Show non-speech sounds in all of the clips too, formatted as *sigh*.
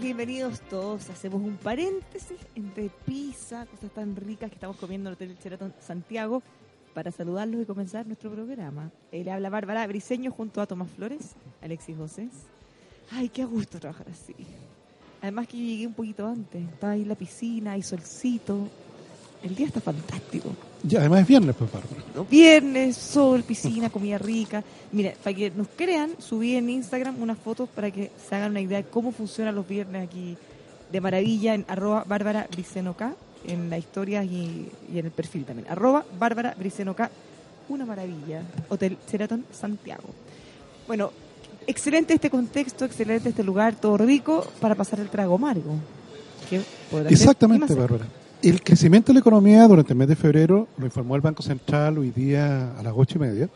Bienvenidos todos. Hacemos un paréntesis entre pizza, cosas tan ricas que estamos comiendo en el Hotel Sheraton Santiago, para saludarlos y comenzar nuestro programa. Le habla Bárbara Briseño junto a Tomás Flores, Alexis José. Ay, qué gusto trabajar así. Además que llegué un poquito antes, estaba ahí en la piscina, hay solcito. El día está fantástico. Ya, además es viernes, pues, Bárbara. Viernes, sol, piscina, comida rica. Mira, para que nos crean, subí en Instagram unas fotos para que se hagan una idea de cómo funcionan los viernes aquí de maravilla en arroba Bárbara Bricenoca, en la historia y, y en el perfil también. Arroba Bárbara Bricenoca, una maravilla. Hotel Sheraton Santiago. Bueno, excelente este contexto, excelente este lugar, todo rico para pasar el trago amargo. Exactamente. Bárbara. El crecimiento de la economía durante el mes de febrero lo informó el Banco Central hoy día a las ocho y media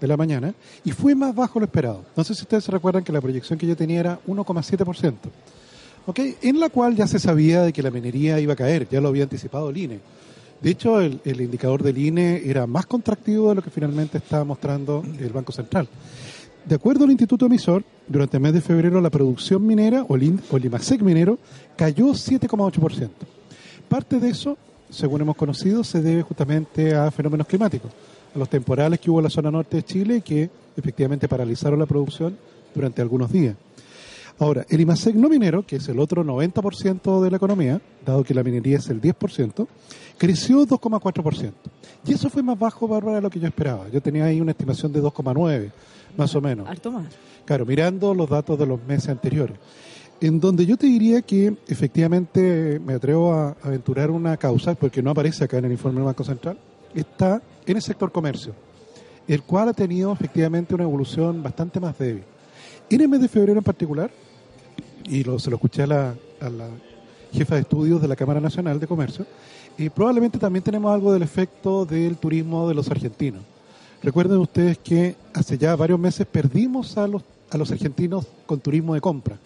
de la mañana y fue más bajo lo esperado. No sé si ustedes se recuerdan que la proyección que yo tenía era 1,7%, ¿ok? en la cual ya se sabía de que la minería iba a caer, ya lo había anticipado el INE. De hecho, el, el indicador del INE era más contractivo de lo que finalmente estaba mostrando el Banco Central. De acuerdo al Instituto Emisor, durante el mes de febrero la producción minera o el, o el IMASEC minero cayó 7,8%. Parte de eso, según hemos conocido, se debe justamente a fenómenos climáticos, a los temporales que hubo en la zona norte de Chile que efectivamente paralizaron la producción durante algunos días. Ahora, el IMASEC no minero, que es el otro 90% de la economía, dado que la minería es el 10%, creció 2,4%. Y eso fue más bajo, Bárbara, de lo que yo esperaba. Yo tenía ahí una estimación de 2,9, más o menos. Harto más. Claro, mirando los datos de los meses anteriores. En donde yo te diría que efectivamente me atrevo a aventurar una causa, porque no aparece acá en el informe del Banco Central, está en el sector comercio, el cual ha tenido efectivamente una evolución bastante más débil. En el mes de febrero en particular, y lo- se lo escuché a la, a la jefa de estudios de la Cámara Nacional de Comercio, y probablemente también tenemos algo del efecto del turismo de los argentinos. Recuerden ustedes que hace ya varios meses perdimos a los, a los argentinos con turismo de compra.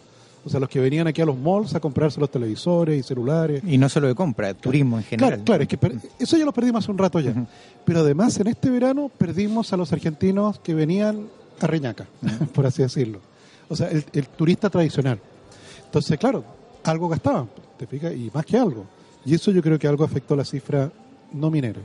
O sea, los que venían aquí a los malls a comprarse los televisores y celulares. Y no solo de compra, turismo en general. Claro, claro, es que per- eso ya lo perdimos hace un rato ya. Pero además, en este verano perdimos a los argentinos que venían a Reñaca, *laughs* por así decirlo. O sea, el, el turista tradicional. Entonces, claro, algo gastaban, ¿te fijas? Y más que algo. Y eso yo creo que algo afectó la cifra no minera.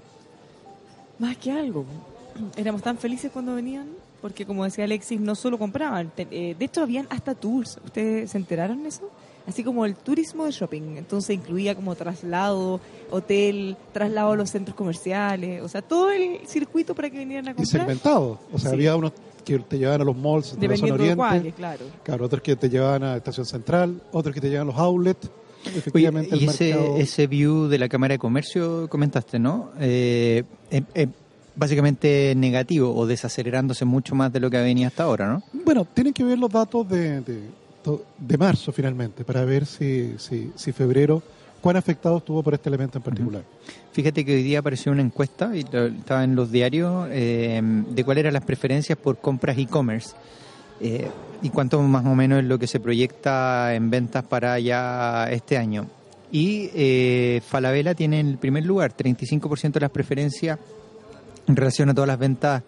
Más que algo. *clears throat* Éramos tan felices cuando venían, porque como decía Alexis, no solo compraban, eh, de hecho habían hasta tours. ¿Ustedes se enteraron de eso? Así como el turismo de shopping. Entonces incluía como traslado, hotel, traslado a los centros comerciales, o sea, todo el circuito para que vinieran a Y comprar. segmentado. O sea, Sí. había unos que te llevaban a los malls de la zona Dependiendo de oriente. cuáles, claro. Claro, otros que te llevaban a Estación Central, otros que te llevaban a los outlets. Oye, Efectivamente, y el ese, mercado- ese view de la Cámara de Comercio comentaste, ¿no? Eh, eh, eh, básicamente negativo o desacelerándose mucho más de lo que venía hasta ahora, ¿no? Bueno, tienen que ver los datos de, de, de marzo finalmente, para ver si, si, si febrero, cuán afectado estuvo por este elemento en particular. Fíjate que hoy día apareció una encuesta, y estaba en los diarios, eh, de cuáles eran las preferencias por compras e-commerce. eh, y cuánto más o menos es lo que se proyecta en ventas para ya este año. Y eh, Falabella tiene en el primer lugar 35% de las preferencias en relación a todas las ventas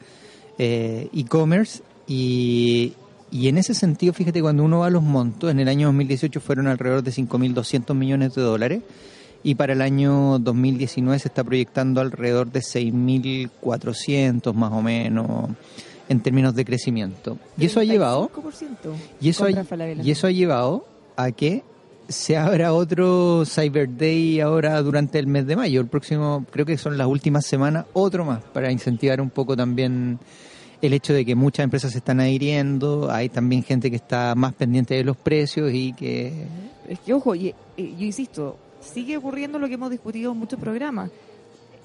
eh, e-commerce. Y, y en ese sentido, fíjate, cuando uno va a los montos, en el año 2018 fueron alrededor de 5.200 millones de dólares. Y para el año 2019 se está proyectando alrededor de 6.400 más o menos en términos de crecimiento. Y eso ha llevado 35% y eso, ha, y eso ha llevado a que se abra otro Cyber Day ahora durante el mes de mayo. El próximo, creo que son las últimas semanas, otro más, para incentivar un poco también el hecho de que muchas empresas se están adhiriendo, hay también gente que está más pendiente de los precios y que... Es que, ojo, yo insisto, sigue ocurriendo lo que hemos discutido en muchos programas.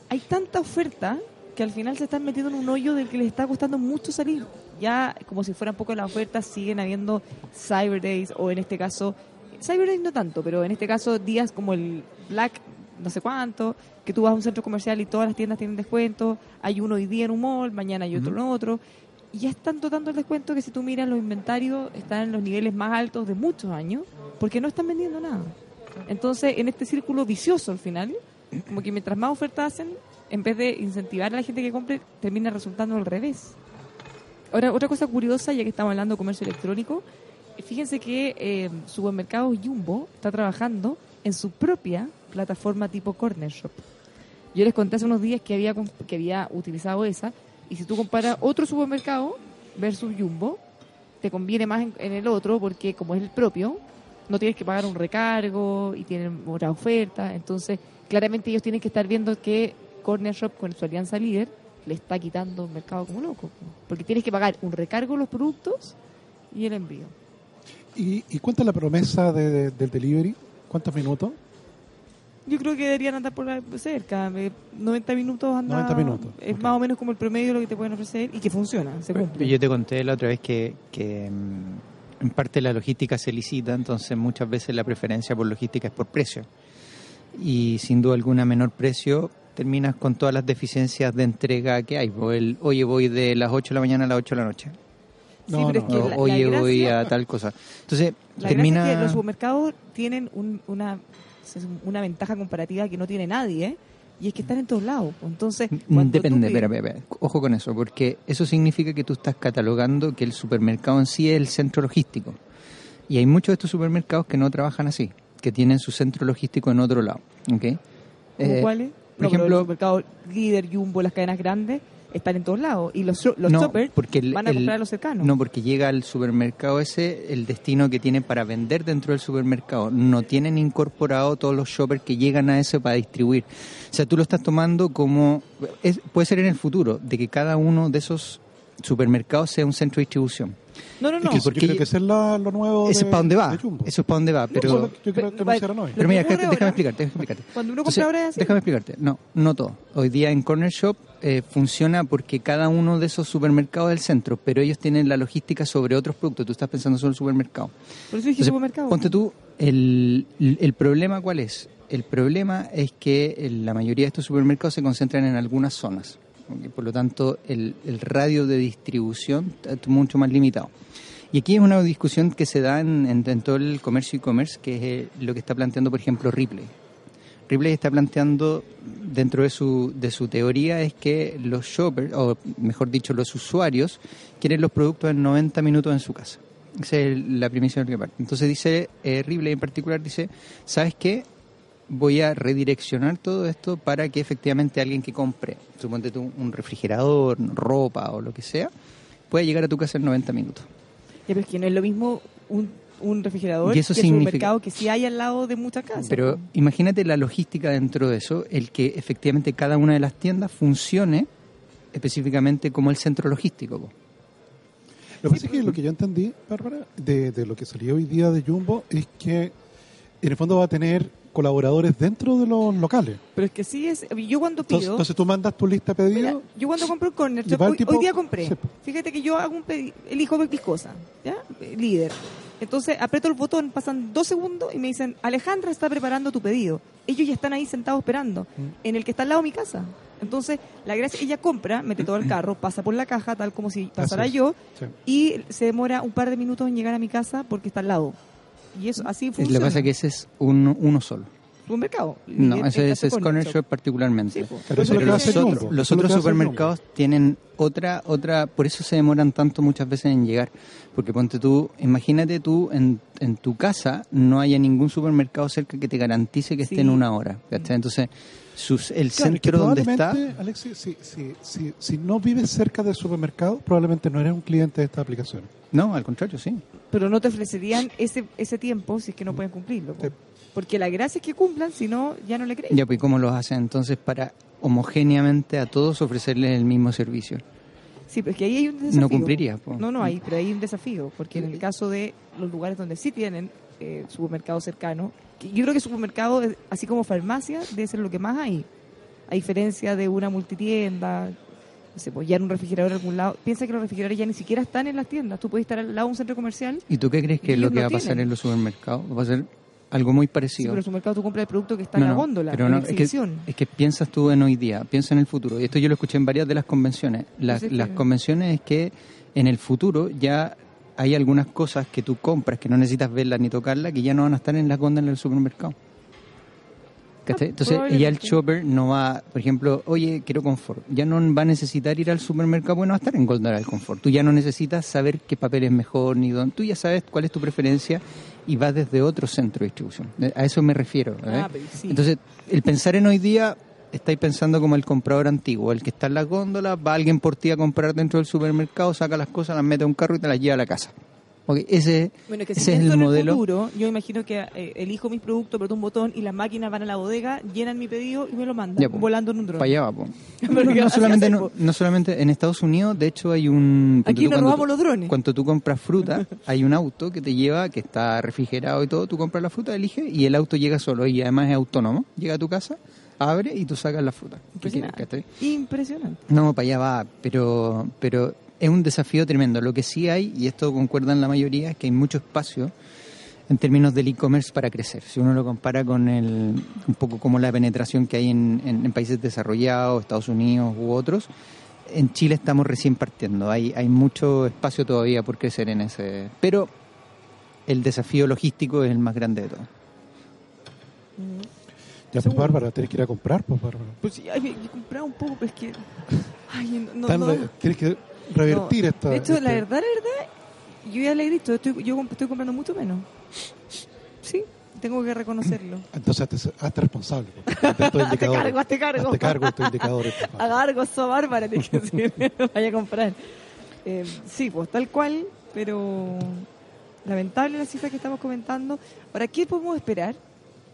Hay tanta oferta que al final se están metiendo en un hoyo del que les está costando mucho salir. Ya, como si fueran poco las ofertas, siguen habiendo Cyber Days, o en este caso, Cyber no tanto, pero en este caso días como el Black no sé cuánto, que tú vas a un centro comercial y todas las tiendas tienen descuento, hay uno hoy día en un mall, mañana hay otro en otro, y ya están dando el descuento que si tú miras los inventarios están en los niveles más altos de muchos años, porque no están vendiendo nada. Entonces, en este círculo vicioso al final, como que mientras más ofertas hacen, en vez de incentivar a la gente que compre, termina resultando al revés. Ahora, otra cosa curiosa, ya que estamos hablando de comercio electrónico, fíjense que eh, Supermercados Jumbo está trabajando en su propia plataforma tipo Corner Shop. Yo les conté hace unos días que había, que había utilizado esa, y si tú comparas otro supermercado versus Jumbo, te conviene más en, el otro porque como es el propio, no tienes que pagar un recargo y tienen otra oferta, entonces claramente ellos tienen que estar viendo que Corner Shop con su alianza líder le está quitando el mercado como loco, porque tienes que pagar un recargo los productos y el envío. ¿Y, y cuánta es la promesa de, del delivery? ¿Cuántos minutos? Yo creo que deberían andar por cerca. 90 eh, minutos anda, 90 minutos. Es más o menos como el promedio de lo que te pueden ofrecer y que funciona, se cumple. Yo te conté la otra vez que, que mm, en parte la logística se licita, entonces muchas veces la preferencia por logística es por precio. Y sin duda alguna menor precio terminas con todas las deficiencias de entrega que hay. El, oye, voy de las 8 de la mañana a las 8 de la noche. No, sí, pero no, oye, voy a tal cosa. Entonces, termina... Es que los supermercados tienen una es una ventaja comparativa que no tiene nadie, ¿eh? y es que están en todos lados. Entonces, mm, depende, espera, espera, ojo con eso, porque eso significa que tú estás catalogando que el supermercado en sí es el centro logístico. Y hay muchos de estos supermercados que no trabajan así, que tienen su centro logístico en otro lado. ¿okay? Eh, ¿Cuáles? Por ejemplo, el supermercado líder, Jumbo, las cadenas grandes, están en todos lados y los, los choppers van a comprar a los cercanos. No, porque llega al supermercado ese el destino que tienen para vender dentro del supermercado. No tienen incorporado todos los shoppers que llegan a ese para distribuir. O sea, tú lo estás tomando como... Es, puede ser en el futuro, de que cada uno de esos supermercados sea un centro de distribución. No, no, no. yo creo que es lo nuevo. Eso es para dónde va. Eso es para dónde va. Pero, yo creo que lo Pero mira, déjame, explicarte, déjame explicarte. Cuando uno compra ahora es Déjame explicarte. No, no todo. Hoy día en Corner Shop eh, funciona porque cada uno de esos supermercados del centro, pero ellos tienen la logística sobre otros productos. Tú estás pensando solo en el supermercado. Por eso dije supermercado. Ponte tú, el, el problema cuál es? El problema es que la mayoría de estos supermercados se concentran en algunas zonas. Por lo tanto, el, el radio de distribución es mucho más limitado. Y aquí es una discusión que se da en, todo el comercio e-commerce, que es eh, lo que está planteando, por ejemplo, Ripley. Ripley está planteando, dentro de su, de su teoría, es que los shoppers, o mejor dicho, los usuarios, quieren los productos en 90 minutos en su casa. Esa es la primicia del que parte. Entonces dice, eh, Ripley en particular dice, ¿sabes qué? Voy a redireccionar todo esto para que efectivamente alguien que compre, suponte tú un refrigerador, ropa o lo que sea, pueda llegar a tu casa en 90 minutos. Ya, pero es que no es lo mismo un, un refrigerador y eso que un supermercado que sí hay al lado de muchas casas. Pero imagínate la logística dentro de eso, el que efectivamente cada una de las tiendas funcione específicamente como el centro logístico. Lo que pasa es que lo que yo entendí, Bárbara, de, de lo que salió hoy día de Jumbo es que en el fondo va a tener colaboradores dentro de los locales. Pero es que sí es. Yo cuando pido. Entonces, tú mandas tu lista de pedidos. yo cuando compro el corner, hoy, día compré. Fíjate que yo hago un pedido, elijo viscosa, ¿ya? Líder. Entonces aprieto el botón, pasan dos segundos y me dicen, Alejandra está preparando tu pedido. Ellos ya están ahí sentados esperando, mm. en el que está al lado de mi casa. Entonces, la gracia, ella compra, mete todo el carro, pasa por la caja, tal como si pasara yo, y se demora un par de minutos en llegar a mi casa porque está al lado. Y eso así funciona. Lo que pasa es que ese es uno, uno solo. Un mercado. No, ese, es Corner Shop particularmente. pero, los, otros, supermercados tienen otra, otra, por eso se demoran tanto muchas veces en llegar. Porque ponte tú, imagínate tú en, en tu casa no haya ningún supermercado cerca que te garantice que esté en una hora. Entonces, sus, el centro donde está. Alexis, si, si, si, no vives cerca del supermercado, probablemente no eres un cliente de esta aplicación. No, al contrario, sí. Pero no te ofrecerían ese, ese tiempo si es que no pueden cumplirlo. Porque la gracia es que cumplan, si no, ya no le creen. Ya, pues ¿cómo los hacen entonces para homogéneamente a todos ofrecerles el mismo servicio? Sí, pero es que ahí hay un desafío. No cumpliría. No, no, hay, pero hay un desafío, porque en el caso de los lugares donde sí tienen eh, supermercado cercano, yo creo que supermercado, así como farmacia, debe ser lo que más hay. A diferencia de una multitienda, no sé, pues ya en un refrigerador en algún lado. Piensa que los refrigeradores ya ni siquiera están en las tiendas. Tú puedes estar al lado de un centro comercial. ¿Y tú qué crees que es lo que va a pasar tienen. en los supermercados? Va a ser algo muy Sí, parecido. pero en el supermercado tú compras el producto que está No, en la góndola, pero en la es que, exhibición. es que piensas tú en hoy día, piensa en el futuro. Y esto yo lo escuché en varias de las convenciones. Las, convenciones es que en el futuro ya hay algunas cosas que tú compras que no necesitas verlas ni tocarlas que ya no van a estar en las góndolas del supermercado. ¿Cachai? Ah, Entonces ya el shopper no va, por ejemplo, oye, quiero confort. Ya no va a necesitar ir al supermercado porque no va a estar en góndola del confort. Tú ya no necesitas saber qué papel es mejor ni dónde. Tú ya sabes cuál es tu preferencia y vas desde otro centro de distribución. A eso me refiero. ¿eh? Ah, sí. Entonces, el pensar en hoy día, estáis pensando como el comprador antiguo, el que está en las góndolas, va alguien por ti a comprar dentro del supermercado, saca las cosas, las mete a un carro y te las lleva a la casa. Ok, ese, Bueno, que si ese es el en modelo. el futuro, yo imagino que eh, elijo mis productos, apreto un botón y las máquinas van a la bodega, llenan mi pedido y me lo mandan, Ya, volando en un dron. Para allá va, po. *laughs* Pero No, ¿qué no vas a solamente, no, solamente en Estados Unidos, de hecho hay un... Aquí nos robamos tú- los drones. Cuando tú compras fruta, *laughs* hay un auto que te lleva, que está refrigerado y todo, tú compras la fruta, eliges y el auto llega solo y además es autónomo. Llega a tu casa, abre y tú sacas la fruta. ¿Qué quieres, Impresionante. Impresionante. No, para allá va, pero, pero es un desafío tremendo. Lo que sí hay, y esto concuerdan la mayoría, es que hay mucho espacio en términos del e-commerce para crecer. Si uno lo compara con el, un poco como la penetración que hay en, en- en países desarrollados, Estados Unidos u otros, en Chile estamos recién partiendo. Hay, hay mucho espacio todavía por crecer en ese. Pero el desafío logístico es el más grande de todos. Ya, pues, Bárbara, tienes que ir a comprar, pues, Bárbara. Pues sí, ay, me- yo compraba un poco, pero es que... Ay, no, no, Tienes que revertir no. esta... De hecho, la este- verdad, la verdad, yo ya le he dicho, estoy, yo estoy comprando mucho menos. Sí, tengo que reconocerlo. *clears throat* Entonces, hazte, hazte responsable. pues, estos *laughs* indicadores. cargo, hazte cargo. Hazte cargo estos indicadores. *laughs* por favor. Haga algo, so bárbara, tiene que decir, vaya a comprar. Eh, sí, pues tal cual, pero lamentable la cifra que estamos comentando. Ahora, ¿qué podemos esperar?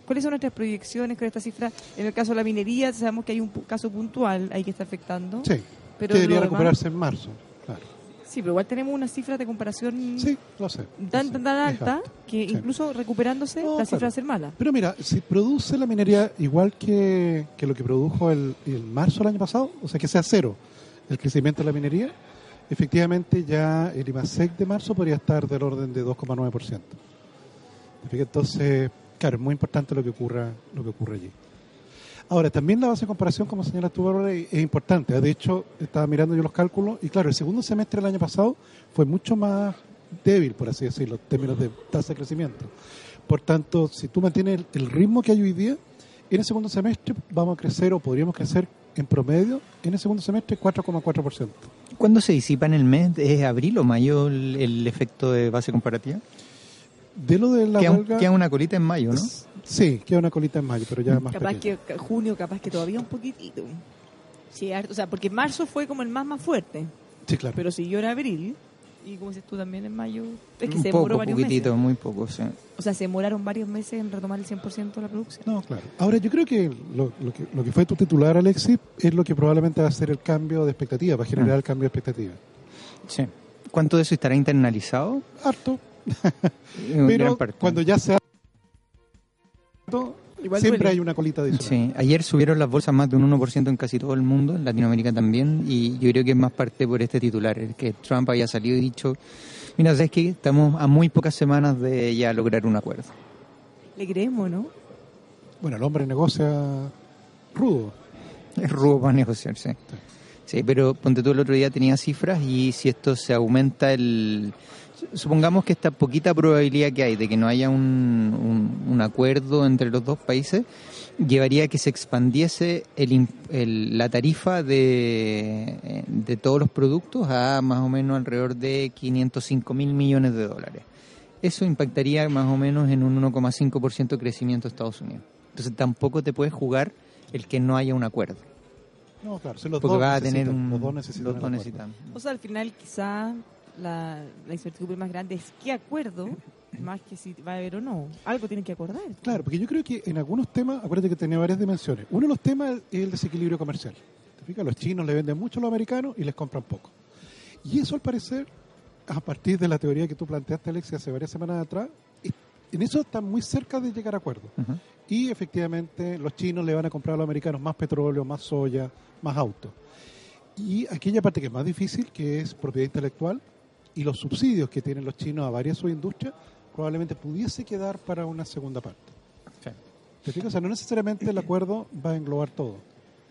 ¿Cuáles son nuestras proyecciones con esta cifra? En el caso de la minería, sabemos que hay un caso puntual ahí que está afectando. Sí, Pero que debería demás- recuperarse en marzo. Claro. Sí, pero igual tenemos una cifra de comparación Sí, lo sé. lo tan, sé. tan, alta que Sí. incluso recuperándose No, la cifra claro. va a ser mala. Pero mira, si produce la minería igual que, que lo que produjo el, el marzo del año pasado, o sea, que sea cero el crecimiento de la minería, efectivamente ya el IMASEC de marzo podría estar del orden de 2,9%. ¿Te fijas? Entonces, claro, es muy importante lo que ocurra, lo que ocurre allí. Ahora, también la base de comparación, como señalas tú, Bárbara, es es importante. De hecho, estaba mirando yo los cálculos y claro, el segundo semestre del año pasado fue mucho más débil, por así decirlo, en términos de tasa de crecimiento. Por tanto, si tú mantienes el, el ritmo que hay hoy día, en el segundo semestre vamos a crecer o podríamos crecer en promedio en el segundo semestre 4,4%. ¿Cuándo se disipa en el mes? ¿Es abril o mayo el, el efecto de base comparativa? De lo de la Queda, huelga, queda una colita en mayo, ¿no? Sí, queda una colita en mayo, pero ya más Capaz pequeña. que junio, capaz que todavía un poquitito. Sí, harto. o sea, porque marzo fue como el más más fuerte, Sí, claro. pero siguió en abril y como dices tú también en mayo, es que un se demoró poco, varios poquitito, meses. muy poco, sí. O sea, se demoraron varios meses en retomar el 100% de la producción. No, claro. Ahora, yo creo que lo, lo que lo que fue tu titular, Alexis, es lo que probablemente va a ser el cambio de expectativa, va a generar el cambio de expectativa. sí. ¿Cuánto de eso estará internalizado? Harto, *laughs* pero cuando ya se ha... Igual siempre duele. hay una colita adicional. Sí, ayer subieron las bolsas más de un 1% en casi todo el mundo, en Latinoamérica también, y yo creo que es más parte por este titular, el que Trump haya salido y dicho, mira, ¿sabes qué? Estamos a muy pocas semanas de ya lograr un acuerdo. Le creemos, ¿no? Bueno, el hombre negocia rudo. Es rubo para negociar, sí. Sí, pero ponte tú el otro día tenía cifras y si esto se aumenta el... Supongamos que esta poquita probabilidad que hay de que no haya un, un- un acuerdo entre los dos países llevaría a que se expandiese el, el- la tarifa de, de todos los productos a más o menos alrededor de 505 mil millones de dólares. Eso impactaría más o menos en un 1,5% de crecimiento de Estados Unidos. Entonces tampoco te puedes jugar el que no haya un acuerdo. No, claro, si los Porque dos va a tener un... los dos necesitan. los dos necesitan. O sea, al final quizá la, la incertidumbre más grande es qué acuerdo, más que si va a haber o no. Algo tienen que acordar. Claro, porque yo creo que en algunos temas, acuérdate que tenía varias dimensiones. Uno de los temas es el desequilibrio comercial. ¿Te fijas? Los chinos le venden mucho a los americanos y les compran poco. Y eso, al parecer, a partir de la teoría que tú planteaste, Alexia, hace varias semanas atrás, en eso están muy cerca de llegar a acuerdos. Ujú. Y efectivamente, los chinos le van a comprar a los americanos más petróleo, más soya, más autos. Y aquella parte que es más difícil, que es propiedad intelectual, y los subsidios que tienen los chinos a varias subindustrias, probablemente pudiese quedar para una segunda parte. Sí. ¿Te fijas? O sea, no necesariamente el acuerdo va a englobar todo,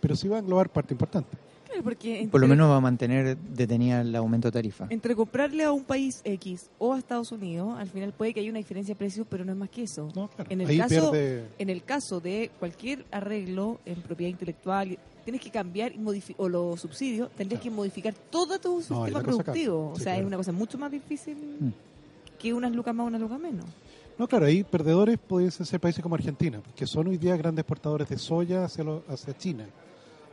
pero sí va a englobar parte importante. Claro, porque Por lo menos va a mantener detenida el aumento de tarifa. Entre comprarle a un país X o a Estados Unidos, al final puede que haya una diferencia de precios, pero no es más que eso. No, claro. En el Ahí caso pierde. en el caso de cualquier arreglo en propiedad intelectual, tienes que cambiar y o los subsidios, tendrías que modificar todo tu No, sistema productivo. o sea, es una cosa mucho más difícil Mm. que unas lucas más o unas lucas menos. No, claro, ahí perdedores pudiesen ser países como Argentina, que son hoy día grandes exportadores de soya hacia, lo- hacia China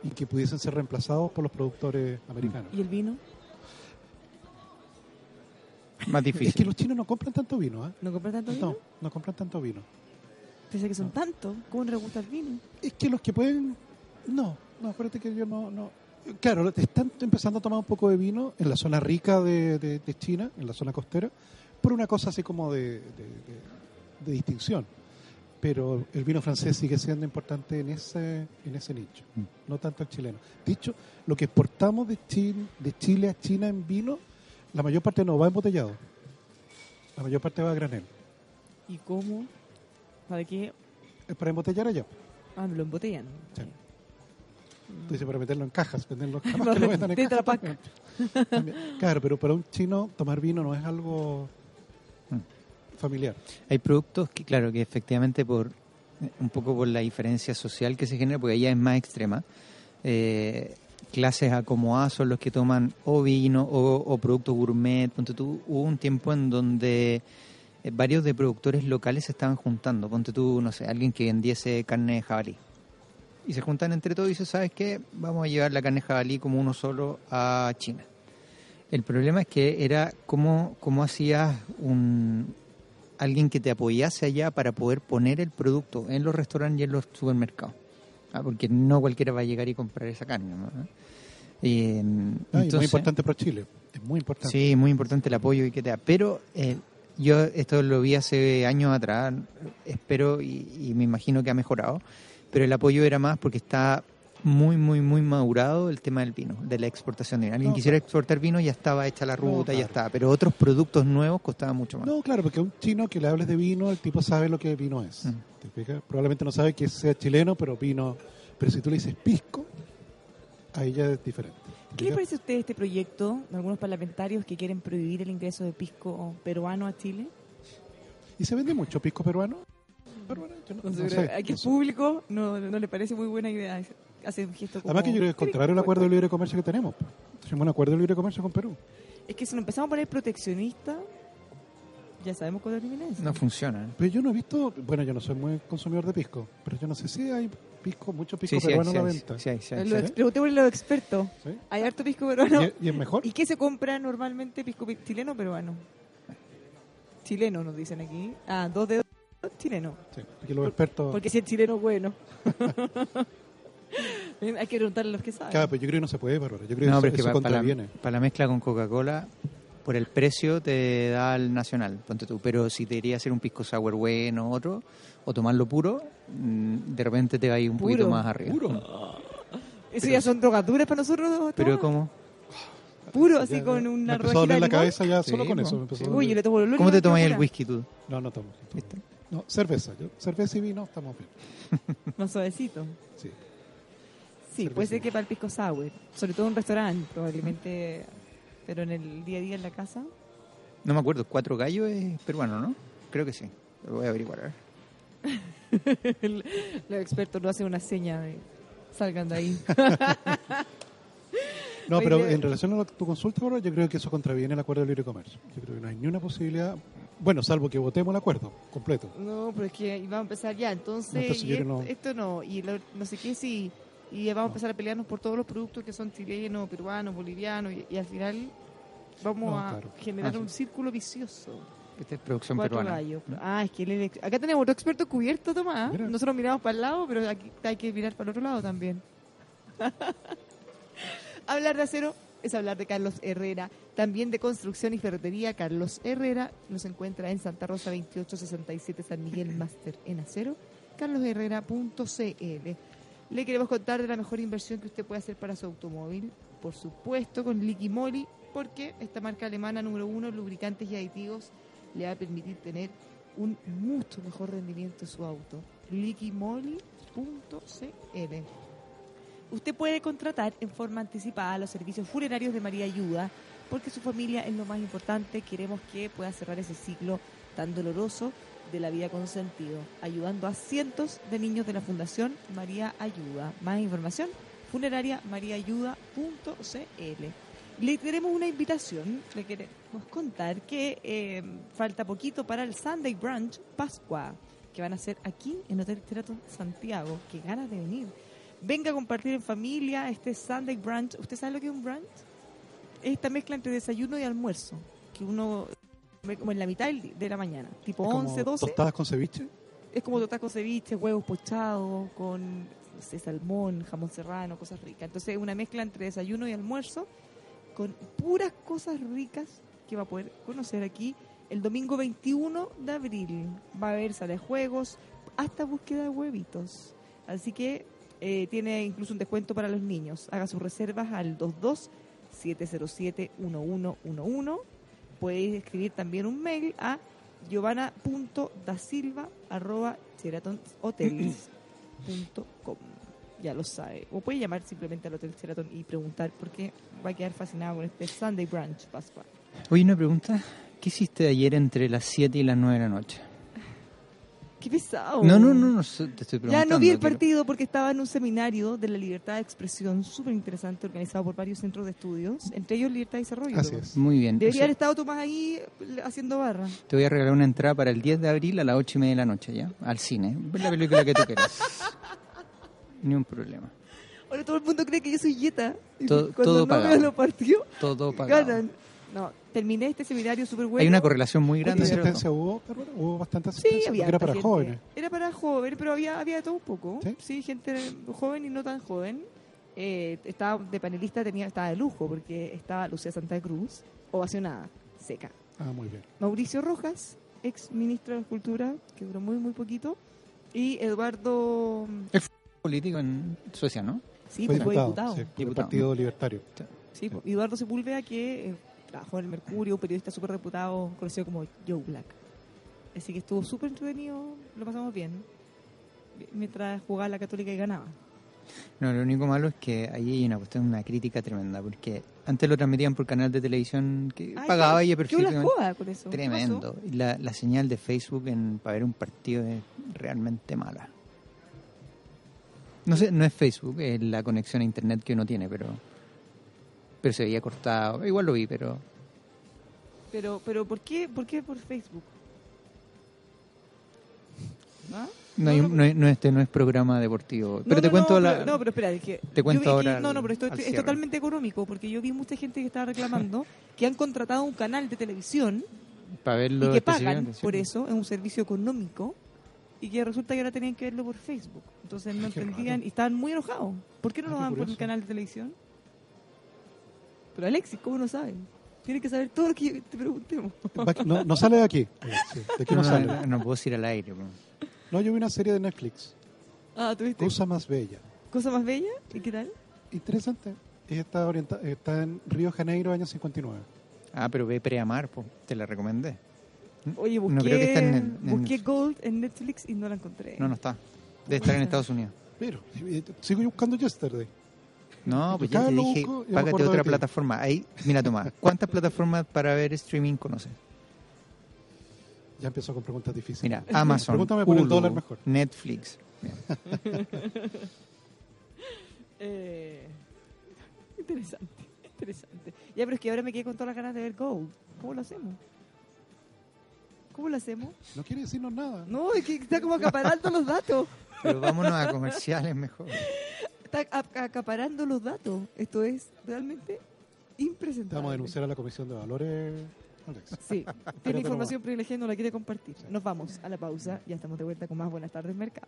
y que pudiesen ser reemplazados por los productores americanos. ¿Y el vino? Más *laughs* Es que difícil. los chinos no compran tanto vino, ¿ah? ¿No compras tanto vino? No, no compran tanto vino. Pensé que son tantos. ¿Cómo no les gusta el vino? Es que los que pueden... No, no, acuérdate que yo no... no. Claro, están empezando a tomar un poco de vino en la zona rica de, de- de China, en la zona costera, por una cosa así como de, de- de- de distinción. Pero el vino francés sigue siendo importante en ese, en ese nicho, no tanto el chileno. Dicho, lo que exportamos de Chile, de Chile a China en vino, la mayor parte no va embotellado. La mayor parte va a granel. ¿Y cómo? ¿Para qué? Es para embotellar allá. Ah, lo embotellan. Sí. Tú dices para meterlo en cajas, venderlo *laughs* jamás que lo metan en cajas Pak. también. *laughs* También. Claro, pero para un chino tomar vino no es algo familiar. Hay productos que, claro, que efectivamente por un poco por la diferencia social que se genera, porque allá es más extrema, eh, clases A como A son los que toman o vino o, o productos gourmet. Ponte tú, hubo un tiempo en donde eh, varios de productores locales se estaban juntando. Ponte tú, no sé, alguien que vendiese carne de jabalí. Y se juntan entre todos y dicen, ¿sabes qué? Vamos a llevar la carne jabalí como uno solo a China. El problema es que era cómo, cómo hacías un, alguien que te apoyase allá para poder poner el producto en los restaurantes y en los supermercados. Ah, porque no cualquiera va a llegar y comprar esa carne. ¿no? Ah, y muy entonces- importante para Chile. Es muy importante. Sí, muy importante el apoyo y que te da. Pero eh, yo esto lo vi hace años atrás, espero y, y me imagino que ha mejorado, pero el apoyo era más porque está muy, muy, muy madurado el tema del vino, de la exportación de vino. Alguien No, quisiera exportar vino, ya estaba hecha la ruta, ya claro. estaba. Pero otros productos nuevos costaban mucho más. No, claro, porque a un chino que le hables de vino, el tipo sabe lo que vino es. Mm. ¿Te fijas? Probablemente no sabe que sea chileno, pero vino. Pero si tú le dices pisco, ahí ya es diferente. ¿Te ¿Qué le parece a usted este proyecto de algunos parlamentarios que quieren prohibir el ingreso de pisco peruano a Chile? ¿Y se vende mucho pisco peruano? Peruano, yo no- No sé, sé, no el público no, no le parece muy buena idea. Hace un gesto como... Además que yo creo que es contrario al acuerdo de libre comercio que tenemos. Tenemos un acuerdo de libre comercio con Perú. Es que si nos empezamos a poner proteccionista, ya sabemos cuál termina eso. No funciona. ¿eh? Pero yo no he visto, bueno, yo no soy muy consumidor de pisco, pero yo no sé si hay pisco, mucho pisco Sí, sí, hay, peruano sí, a la hay, venta. sí, hay, sí, hay, Lo Preguntémosle a los expertos. ¿Sí? ¿Hay harto pisco peruano? ¿Y, es- y es mejor? ¿Y qué se compra normalmente pisco pi- chileno o peruano? Chileno nos dicen aquí. Ah, dos dedos chileno. Sí, porque los expertos... Porque si es chileno, bueno. *laughs* Hay que preguntarle a los que saben. Claro, pero yo creo que no se puede, Bárbara. Yo creo que No, eso, pero es que eso pa- para, la, para la mezcla con Coca-Cola, por el precio te da el nacional, ponte tú. Pero si te iría a hacer un pisco sour bueno otro, o tomarlo puro, mm, de repente te va a ir un Puro. poquito más arriba. *laughs* Eso ya son drogaduras para nosotros. Pero. ¿cómo? Puro, así Ya, con me una empezó a doler la limón. cabeza ya Sí, solo con po. eso. me empezó Uy, yo le tomo el ¿Cómo te tomas el whisky tú? No, no tomo. ¿Viste? No, cerveza. Yo, cerveza y vino estamos bien. *laughs* Más suavecito. Sí. Sí, Cerveza. puede ser que para el pisco sour. Sobre todo en un restaurante, probablemente. Pero en el día a día en la casa. No me acuerdo, Cuatro Gallos es peruano, ¿no? Creo que sí. Lo voy a averiguar. *laughs* los expertos no hacen una seña de salgan de ahí. *laughs* No, pero en relación a lo- tu consulta, ahora yo creo que eso contraviene el acuerdo de libre comercio. Yo creo que no hay ni una posibilidad, bueno, salvo que votemos el acuerdo completo. No, pero es que vamos a empezar ya. Entonces, No, entonces y yo esto, no- esto no. Y lo- no sé qué sí. Y vamos a empezar a pelearnos por todos los productos que son chilenos, peruanos, bolivianos. Y, y al final vamos No, a claro. generar Ah, sí. un círculo vicioso. Esta es producción Cuatro peruana. gallos. Ah, es que él es ex- acá tenemos otro experto cubierto, Tomás. Mira. Nosotros miramos para el lado, pero aquí hay que mirar para el otro lado también. *laughs* hablar de acero es hablar de Carlos Herrera, también de construcción y ferretería. Carlos Herrera nos encuentra en Santa Rosa 2867 San Miguel Máster en acero. carlosherrera.cl. Le queremos contar de la mejor inversión que usted puede hacer para su automóvil. por supuesto, con Liqui Moly, porque esta marca alemana número uno, lubricantes y aditivos, le va a permitir tener un mucho mejor rendimiento en su auto. liquimoly.cl Usted puede contratar en forma anticipada los servicios funerarios de María Ayuda, porque su familia es lo más importante. Queremos que pueda cerrar ese ciclo tan doloroso de la vida con sentido, ayudando a cientos de niños de la Fundación María Ayuda. Más información, funeraria mariaayuda.cl. Le tenemos una invitación, le queremos contar que eh, falta poquito para el Sunday Brunch Pascua, que van a hacer aquí en Hotel Sheraton Santiago. Qué ganas de venir. Venga a compartir en familia este Sunday Brunch. ¿Usted sabe lo que es un brunch? Es esta mezcla entre desayuno y almuerzo, que uno come como en la mitad de la mañana, tipo como 11, 12. ¿Tostadas con ceviche? Es como tostadas con ceviche, huevos pochados, con no sé, salmón, jamón serrano, cosas ricas. Entonces es una mezcla entre desayuno y almuerzo con puras cosas ricas que va a poder conocer aquí el domingo 21 de abril. Va a haber sala de juegos, hasta búsqueda de huevitos. Así que eh, tiene incluso un descuento para los niños. Haga sus reservas al 22 707 1111. Puede escribir también un mail a giovanna.dasilva arroba sheratonhotels.com. Ya lo sabe. O puede llamar simplemente al Hotel Sheraton y preguntar porque va a quedar fascinado con este Sunday Brunch Pascua. Oye, una pregunta. ¿Qué hiciste ayer entre las 7 y las 9 de la noche? ¡Qué pesado! No, no, no, no te estoy Ya preguntando. no vi el partido porque estaba en un seminario de la libertad de expresión súper interesante organizado por varios centros de estudios, entre ellos Libertad y Desarrollo. Así es. Muy bien. Debería O sea, haber estado Tomás ahí haciendo barra. Te voy a regalar una entrada para el 10 de abril a las 8 y media de la noche, ¿ya? Al cine. Ve la película que tú quieras. *laughs* Ni un problema. Ahora todo el mundo cree que yo soy yeta. Y Todo- cuando todo no pagado. veo los partidos, Todo pagado. ganan. No, terminé este seminario súper bueno. Hay una correlación muy ¿Cuánta grande. asistencia hubo, Bárbara? ¿Hubo bastante Sí, asistencia? había Porque era para gente. jóvenes. Era para jóvenes, pero había, había de todo un poco. ¿Sí? Sí, gente joven y no tan joven. Eh, estaba de panelista, tenía, estaba de lujo porque estaba Lucía Santa Cruz, ovacionada, seca. Ah, muy bien. Mauricio Rojas, ex ministro de Cultura, que duró muy, muy poquito. Y Eduardo. Político en Suecia, ¿no? Sí, Fue fue diputado, diputado. sí, por el Diputado. Partido Libertario. Sí, Eduardo Sepúlveda, que eh, trabajó en el Mercurio, un periodista súper reputado, conocido como Joe Black. Así que estuvo súper entretenido, lo pasamos bien. Mientras jugaba la Católica y ganaba. No, lo único malo es que ahí hay una cuestión, una crítica tremenda, porque antes lo transmitían por canal de televisión que Ay, pagaba ¿qué- ella ¿Qué la perfectamente. con eso? ¿Qué Tremendo. Y la, la señal de Facebook en, para ver un partido es realmente mala. No sé, no es Facebook, es la conexión a internet que uno tiene, pero pero se veía cortado. Igual lo vi, pero Pero, pero ¿por qué, por qué por Facebook? No, hay, no, no es, no este no es programa deportivo. Pero te cuento la no, pero espera, es que te cuento que- ahora no, no, pero esto es totalmente económico porque yo vi mucha gente que estaba reclamando que han contratado un canal de televisión para verlo y que pagan por eso, es un servicio económico y que resulta que ahora tenían que verlo por Facebook. Entonces no entendían y estaban muy enojados. ¿Por qué no lo dan por el canal de televisión? Pero Alexis, ¿cómo no saben? Tienen que saber todo lo que te preguntemos. No, no sale de aquí. *laughs* Sí, ¿De aquí No, sale? no, no puedo ir al aire. No, yo vi una serie de Netflix. Ah, ¿tuviste? Cosa más bella. ¿Cosa más bella? ¿Y qué tal? Interesante. Está, orienta- está en Río de Janeiro, año 59. Ah, pero ve Preamar, po. te la recomendé. Oye, busqué, No creo que esté en- en busqué Netflix. Gold en Netflix y no la encontré. No, no está. Debe estar en Estados Unidos. Pero eh, sigo buscando Yesterday. No, pues ya te dije, págate otra plataforma. Ahí, mira, Tomás, ¿cuántas plataformas para ver streaming conoces? Ya empezó con preguntas difíciles. Mira, Amazon, Pregúntame por el Hulu, dólar mejor. Netflix. *laughs* Eh, interesante, interesante. Ya, pero es que ahora me quedé con todas las ganas de ver Gold. ¿Cómo lo hacemos? ¿Cómo lo hacemos? No quiere decirnos nada. No, es que está como acaparando los datos. Pero vámonos a comerciales mejor. *laughs* Está acaparando los datos. Esto es realmente impresentable. Vamos a denunciar a la Comisión de Valores, Alex. Sí, tiene *laughs* información privilegiada y no la quiere compartir. Nos vamos a la pausa. Ya estamos de vuelta con más Buenas tardes, Mercado.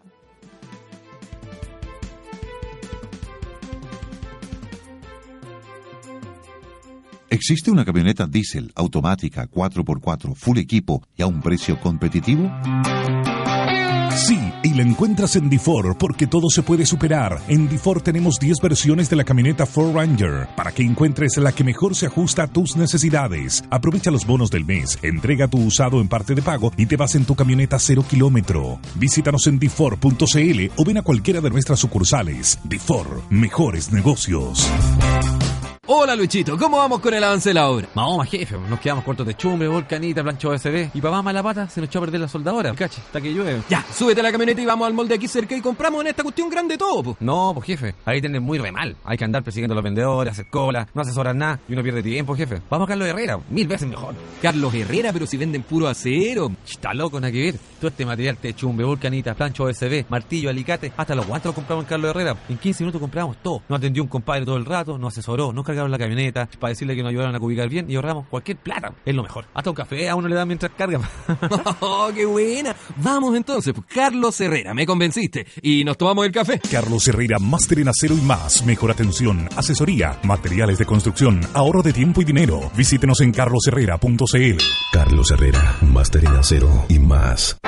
¿Existe una camioneta diésel automática 4x4 full equipo y a un precio competitivo? Sí, y la encuentras en DeFord porque todo se puede superar. En DeFord tenemos 10 versiones de la camioneta Ford Ranger para que encuentres la que mejor se ajusta a tus necesidades. Aprovecha los bonos del mes, entrega tu usado en parte de pago y te vas en tu camioneta cero kilómetro. Visítanos en DeFord.cl o ven a cualquiera de nuestras sucursales. DeFord, mejores negocios. Hola Luchito, ¿cómo vamos con el avance de la obra? Vamos, jefe, nos quedamos cortos de chumbre, volcanita, plancho OSB. Y papá mala pata se nos echó a perder la soldadora. Cache, hasta que llueve. Ya, súbete a la camioneta y vamos al molde aquí cerca y compramos en esta cuestión grande todo, po. No, pues jefe, ahí tenés muy re mal. Hay que andar persiguiendo a los vendedores, hacer cola, no asesorar nada y uno pierde tiempo, jefe. Vamos a Carlos Herrera, mil veces mejor. Carlos Herrera, pero si venden puro acero. Está loco, nada que ver. Todo este material de chumbre, volcanita, plancho OSB, martillo, alicate, hasta los guantes los compramos en Carlos Herrera. En 15 minutos compramos todo. Nos atendió un compadre todo el rato, nos asesoró, nos cargaron la camioneta para decirle que nos ayudaron a cubicar bien y ahorramos cualquier plata. Es lo mejor. Hasta un café a uno le da mientras carga. *laughs* ¡Oh, qué buena! Vamos entonces, pues, Carlos Herrera, me convenciste. Y nos tomamos el café. Carlos Herrera, máster en acero y más. Mejor atención, asesoría, materiales de construcción, ahorro de tiempo y dinero. Visítenos en carlosherrera.cl. Carlos Herrera, máster en acero y más.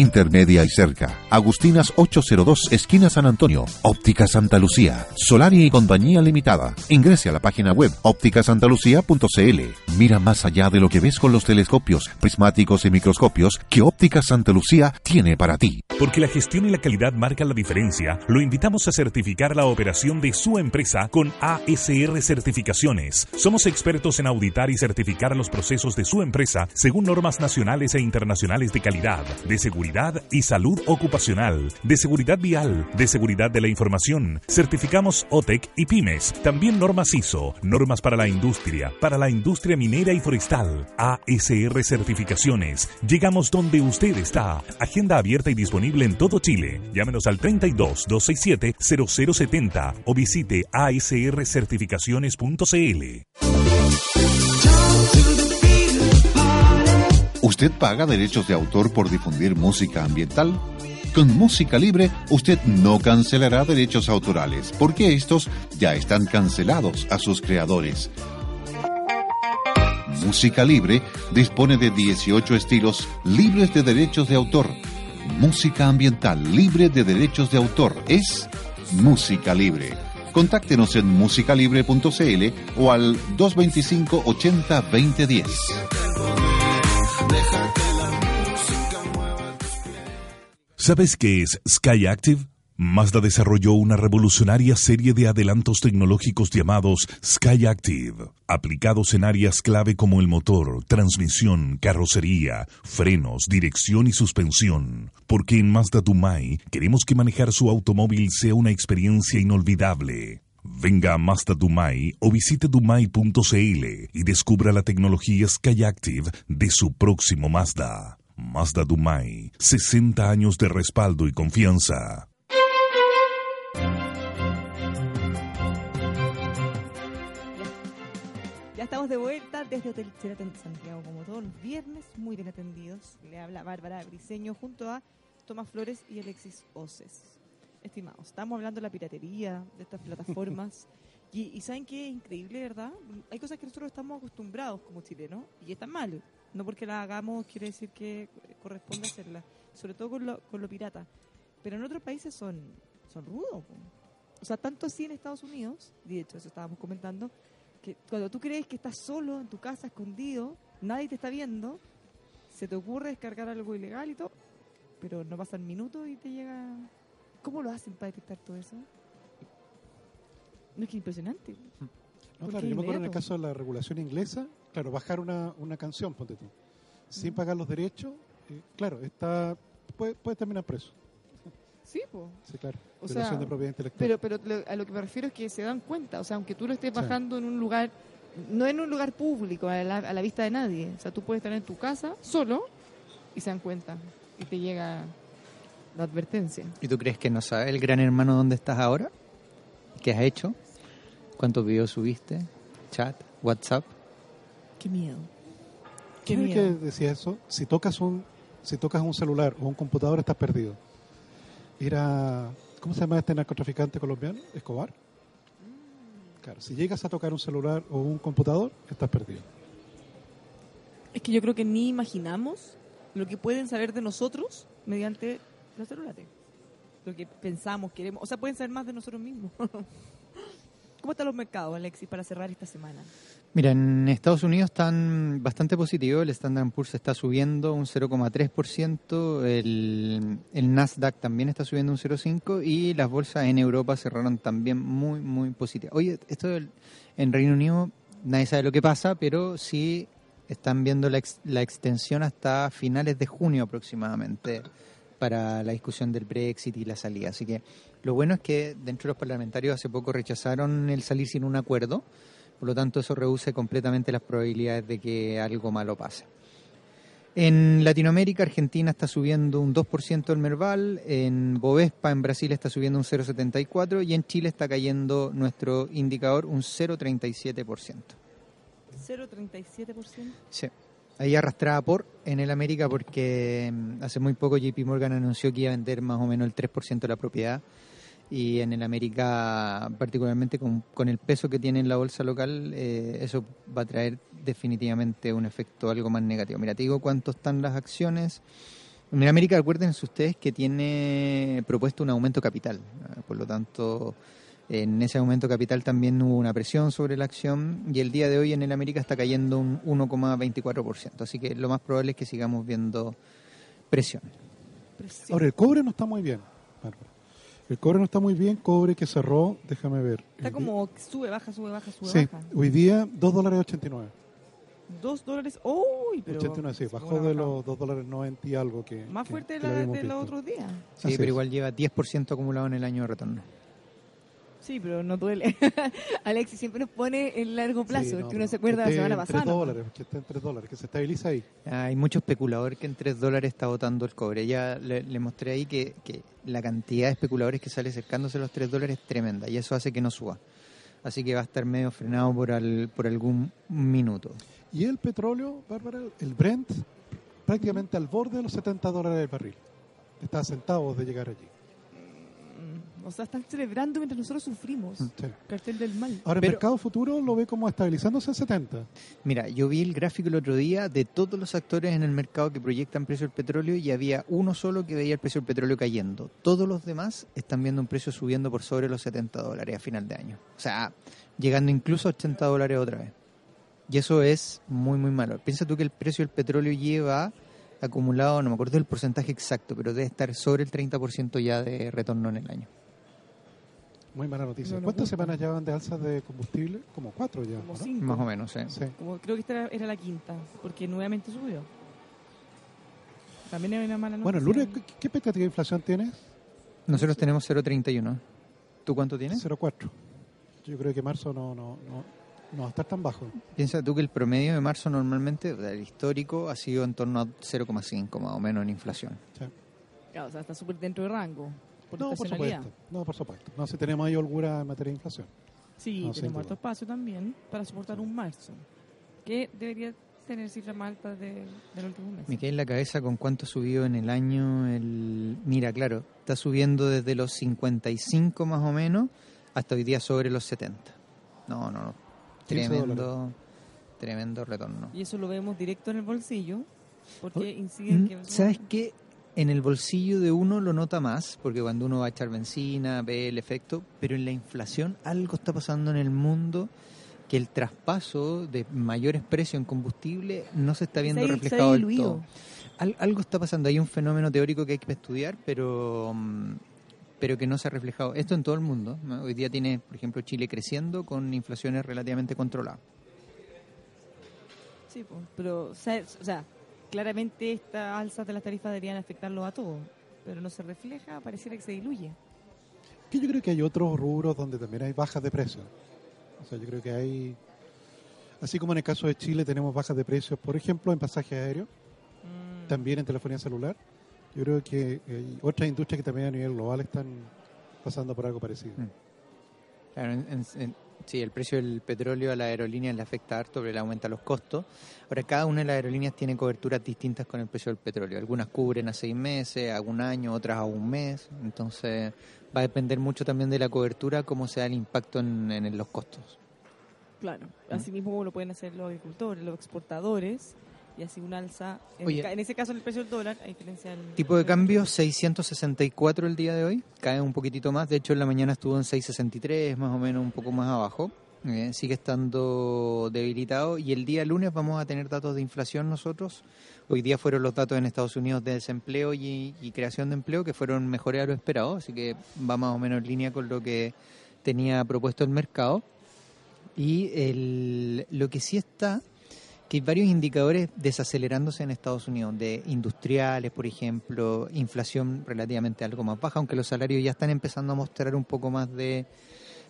intermedia y cerca. Agustinas 802, esquina San Antonio. Óptica Santa Lucía. Solari y Compañía Limitada. Ingrese a la página web ópticasantalucía.cl. Mira más allá de lo que ves con los telescopios, prismáticos y microscopios que Óptica Santa Lucía tiene para ti. Porque la gestión y la calidad marcan la diferencia, lo invitamos a certificar la operación de su empresa con ASR Certificaciones. Somos expertos en auditar y certificar los procesos de su empresa según normas nacionales e internacionales de calidad, de seguridad y salud ocupacional, de seguridad vial, de seguridad de la información. Certificamos OTEC y pymes. También normas ISO, normas para la industria, para la industria minera y forestal. ASR Certificaciones. Llegamos donde usted está. Agenda abierta y disponible en todo Chile. Llámenos al 32 267 0070 o visite asrcertificaciones.cl. ¿Usted paga derechos de autor por difundir música ambiental? Con música libre, usted no cancelará derechos autorales, porque estos ya están cancelados a sus creadores. Música Libre dispone de 18 estilos libres de derechos de autor. Música ambiental libre de derechos de autor es Música Libre. Contáctenos en musicalibre.cl o al 225 80 2010. ¿Sabes qué es Sky Active? Mazda desarrolló una revolucionaria serie de adelantos tecnológicos llamados Sky Active, aplicados en áreas clave como el motor, transmisión, carrocería, frenos, dirección y suspensión. Porque en Mazda Dumai queremos que manejar su automóvil sea una experiencia inolvidable. Venga a Mazda Dumai o visite dumai.cl y descubra la tecnología Sky Active de su próximo Mazda. Mazda Dumai, 60 años de respaldo y confianza. Ya estamos de vuelta desde Hotel Sheraton Santiago, como todos los viernes, muy bien atendidos. Le habla Bárbara Briseño junto a Tomás Flores y Alexis Oces. Estimados, estamos hablando de la piratería, de estas plataformas. *laughs* y, y ¿saben qué? Es increíble, ¿verdad? Hay cosas que nosotros estamos acostumbrados como chilenos y están mal. No porque las hagamos quiere decir que corresponde hacerlas. Sobre todo con lo, con lo pirata. Pero en otros países son, son rudos. O sea, tanto así en Estados Unidos, de hecho, eso estábamos comentando, que cuando tú crees que estás solo en tu casa, escondido, nadie te está viendo, se te ocurre descargar algo ilegal y todo, pero no pasan minutos y te llega... ¿Cómo lo hacen para detectar todo eso? No es que impresionante. No, claro, yo me acuerdo en el caso de la regulación inglesa, claro, bajar una, una canción, ponte tú, sin pagar los derechos, eh, claro, está puede, puede terminar preso. Sí, pues. Sí, claro. O sea, de propiedad intelectual. Pero, pero lo- a lo que me refiero es que se dan cuenta, o sea, aunque tú lo estés Sí. bajando en un lugar, no en un lugar público, a la, a la vista de nadie, o sea, tú puedes estar en tu casa solo y se dan cuenta y te llega la advertencia. ¿Y tú crees que no sabe el gran hermano dónde estás ahora? ¿Qué has hecho? ¿Cuántos videos subiste? ¿Chat? ¿WhatsApp? Qué miedo. Qué ¿Quién es el miedo. que decía eso? Si tocas un si tocas un celular o un computador estás perdido. Era ¿cómo se llama este narcotraficante colombiano? Escobar. Claro, si llegas a tocar un celular o un computador, estás perdido. Es que yo creo que ni imaginamos lo que pueden saber de nosotros mediante los celulares. Lo que pensamos, queremos. O sea, pueden saber más de nosotros mismos. *laughs* ¿Cómo están los mercados, Alexis, para cerrar esta semana? Mira, en Estados Unidos están bastante positivos. El Standard Poor's está subiendo un 0,3%. El, el Nasdaq también está subiendo un 0,5%. Y las bolsas en Europa cerraron también muy, muy positivas. Oye, esto en Reino Unido nadie sabe lo que pasa, pero sí están viendo la, la extensión hasta finales de junio aproximadamente para la discusión del Brexit y la salida. Así que lo bueno es que dentro de los parlamentarios hace poco rechazaron el salir sin un acuerdo, por lo tanto eso reduce completamente las probabilidades de que algo malo pase. En Latinoamérica, Argentina está subiendo un 2% el Merval, en Bovespa, en Brasil está subiendo un 0,74% y en Chile está cayendo nuestro indicador un 0,37%. 0,37%. Sí. Ahí arrastrada por en el América porque mm, hace muy poco JP Morgan anunció que iba a vender más o menos el 3% de la propiedad y en el América, particularmente con, con el peso que tiene en la bolsa local, eh, eso va a traer definitivamente un efecto algo más negativo. Mira, te digo cuánto están las acciones. En el América, acuérdense ustedes que tiene propuesto un aumento capital, por lo tanto, en ese aumento capital también hubo una presión sobre la acción y el día de hoy en el América está cayendo un 1,24%. Así que lo más probable es que sigamos viendo presión. Ahora, el cobre no está muy bien, Bárbara. El cobre no está muy bien, cobre que cerró, déjame ver. Está como sube, baja, sube, baja, sube, Sí, baja. hoy día 2 dólares 89. Dos dólares. ¡Uy! Pero 89, sí, bajó de los 2 dólares 90 y algo que... Más que- fuerte de, la- de los otros días. Sí, Así pero es. igual lleva 10% acumulado en el año de retorno. Sí, pero no duele. *laughs* Alexis siempre nos pone en largo plazo, Sí, no, porque uno no, se acuerda de la semana en pasada. 3 ¿no? dólares, que está en 3 dólares, que se estabiliza ahí. Hay mucho especulador que en 3 dólares está botando el cobre. Ya le, le mostré ahí que, que la cantidad de especuladores que sale acercándose a los 3 dólares es tremenda y eso hace que no suba. Así que va a estar medio frenado por, al- por algún minuto. Y el petróleo, Bárbara, el Brent, prácticamente al borde de los 70 dólares el barril. Está a centavos de llegar allí. Mm, O sea, están celebrando mientras nosotros sufrimos. Sí. Cartel del mal. Ahora, el Pero- mercado futuro lo ve como estabilizándose en 70. Mira, yo vi el gráfico el otro día de todos los actores en el mercado que proyectan precio del petróleo y había uno solo que veía el precio del petróleo cayendo. Todos los demás están viendo un precio subiendo por sobre los 70 dólares a final de año. O sea, llegando incluso a 80 dólares otra vez. Y eso es muy, muy malo. Piensa tú que el precio del petróleo lleva acumulado, no me acuerdo del porcentaje exacto, pero debe estar sobre el 30% ya de retorno en el año. Muy mala noticia. No ¿Cuántas gusta. semanas llevan de alzas de combustible? Como cuatro ya. Como ¿no? cinco. Más o menos. Sí. Como creo que esta era, era la quinta, porque nuevamente subió. También hay una mala Bueno, noticia. el lunes, ¿qué, qué expectativa de inflación tienes? Nosotros tenemos 0.31. ¿Tú cuánto tienes? 0,4. Yo creo que marzo no, no, no, no va a estar tan bajo. Piensa tú que el promedio de marzo normalmente, el histórico, ha sido en torno a 0,5 más o menos en inflación. Claro, o sea, está súper dentro de rango. Por No, por supuesto. No, por supuesto. No, si tenemos ahí holgura en materia de inflación. Sí, No, tenemos harto espacio también para soportar un marzo, que debería tener cifras más altas de, del último mes. Me quedé en la cabeza con cuánto ha subido en el año el... Mira, claro, está subiendo desde los 55 más o menos hasta hoy día sobre los 70. No, no, no. 15 Tremendo, tremendo retorno. Y eso lo vemos directo en el bolsillo, porque incide en que... Mm, ¿Sabes qué? En el bolsillo de uno lo nota más, porque cuando uno va a echar benzina, ve el efecto, pero en la inflación algo está pasando en el mundo que el traspaso de mayores precios en combustible no se está viendo reflejado del diluido. todo. Al- algo está pasando, hay un fenómeno teórico que hay que estudiar, pero mm, pero que no se ha reflejado. Esto en todo el mundo. ¿no? Hoy día tiene, por ejemplo, Chile creciendo con inflaciones relativamente controladas. Sí, pero, o sea, claramente estas alzas de las tarifas deberían afectarlo a todos, pero no se refleja, pareciera que se diluye. Que yo creo que hay otros rubros donde también hay bajas de precios. O sea, yo creo que hay... Así como en el caso de Chile tenemos bajas de precios, por ejemplo, en pasajes aéreos, Mm. también en telefonía celular, Yo creo que hay otras industrias que también a nivel global están pasando por algo parecido. Mm. Claro, en- en- en- sí, el precio del petróleo a la aerolínea le afecta harto, pero le aumenta los costos. Ahora, cada una de las aerolíneas tiene coberturas distintas con el precio del petróleo. Algunas cubren a seis meses, a un año, otras a un mes. Entonces, va a depender mucho también de la cobertura, cómo sea el impacto en, en los costos. Claro, así mismo como lo pueden hacer los agricultores, los exportadores, y así un alza. En, Oye. en ese caso, el precio del dólar, a diferencia del. Tipo de cambio 664 el día de hoy, cae un poquitito más, de hecho en la mañana estuvo en 663, más o menos un poco más abajo, Eh, sigue estando debilitado. Y el día lunes vamos a tener datos de inflación nosotros, hoy día fueron los datos en Estados Unidos de desempleo y, y creación de empleo que fueron mejores a lo esperado, así que va más o menos en línea con lo que tenía propuesto el mercado. Y el, lo que sí está que hay varios indicadores desacelerándose en Estados Unidos, de industriales, por ejemplo, inflación relativamente algo más baja, aunque los salarios ya están empezando a mostrar un poco más de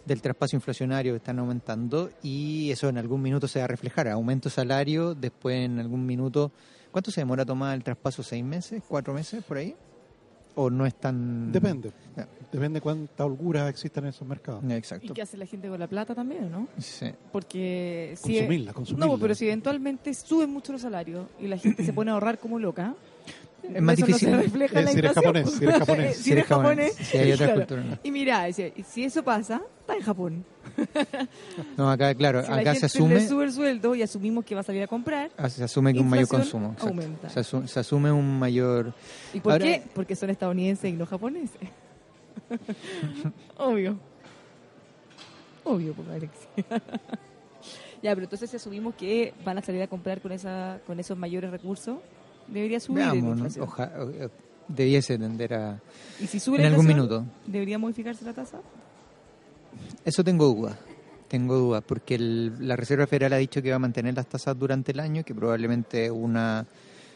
del traspaso inflacionario que están aumentando y eso en algún minuto se va a reflejar, aumento de salario, después en algún minuto, ¿cuánto se demora tomar el traspaso? ¿Seis meses? ¿Cuatro meses por ahí? ¿O no es tan...? Depende. Depende cuánta holgura existen en esos mercados. ¿Y Exacto. qué hace la gente con la plata también, no? Sí. Porque si Consumirla, consumirla. No, pero si eventualmente suben mucho los salarios y la gente se pone a ahorrar como loca, *clears throat* Es más eso difícil. no se refleja en la Eh, si eres japonés, si eres *laughs* japonés. si eres japonés, Si hay otra claro. cultura, no. Y mira, si, eso pasa, está en Japón. *laughs* No, acá, claro, Si la acá gente se asume... le sube el sueldo y asumimos que va a salir a comprar, Ah, Se asume que un mayor consumo. aumenta. Se, asu- se asume un mayor. ¿y por Ahora- qué? Porque son estadounidenses y no japoneses. *laughs* Obvio. Obvio, pues, *laughs* Alexia. ya, pero entonces si asumimos que van a salir a comprar con esa con esos mayores recursos, debería subir Veamos. Oja- o- o- debiese tender a. Y si sube en la algún minuto. ¿Debería modificarse la tasa? Eso tengo dudas. Tengo dudas, porque el- la Reserva Federal ha dicho que va a mantener las tasas durante el año, que probablemente una.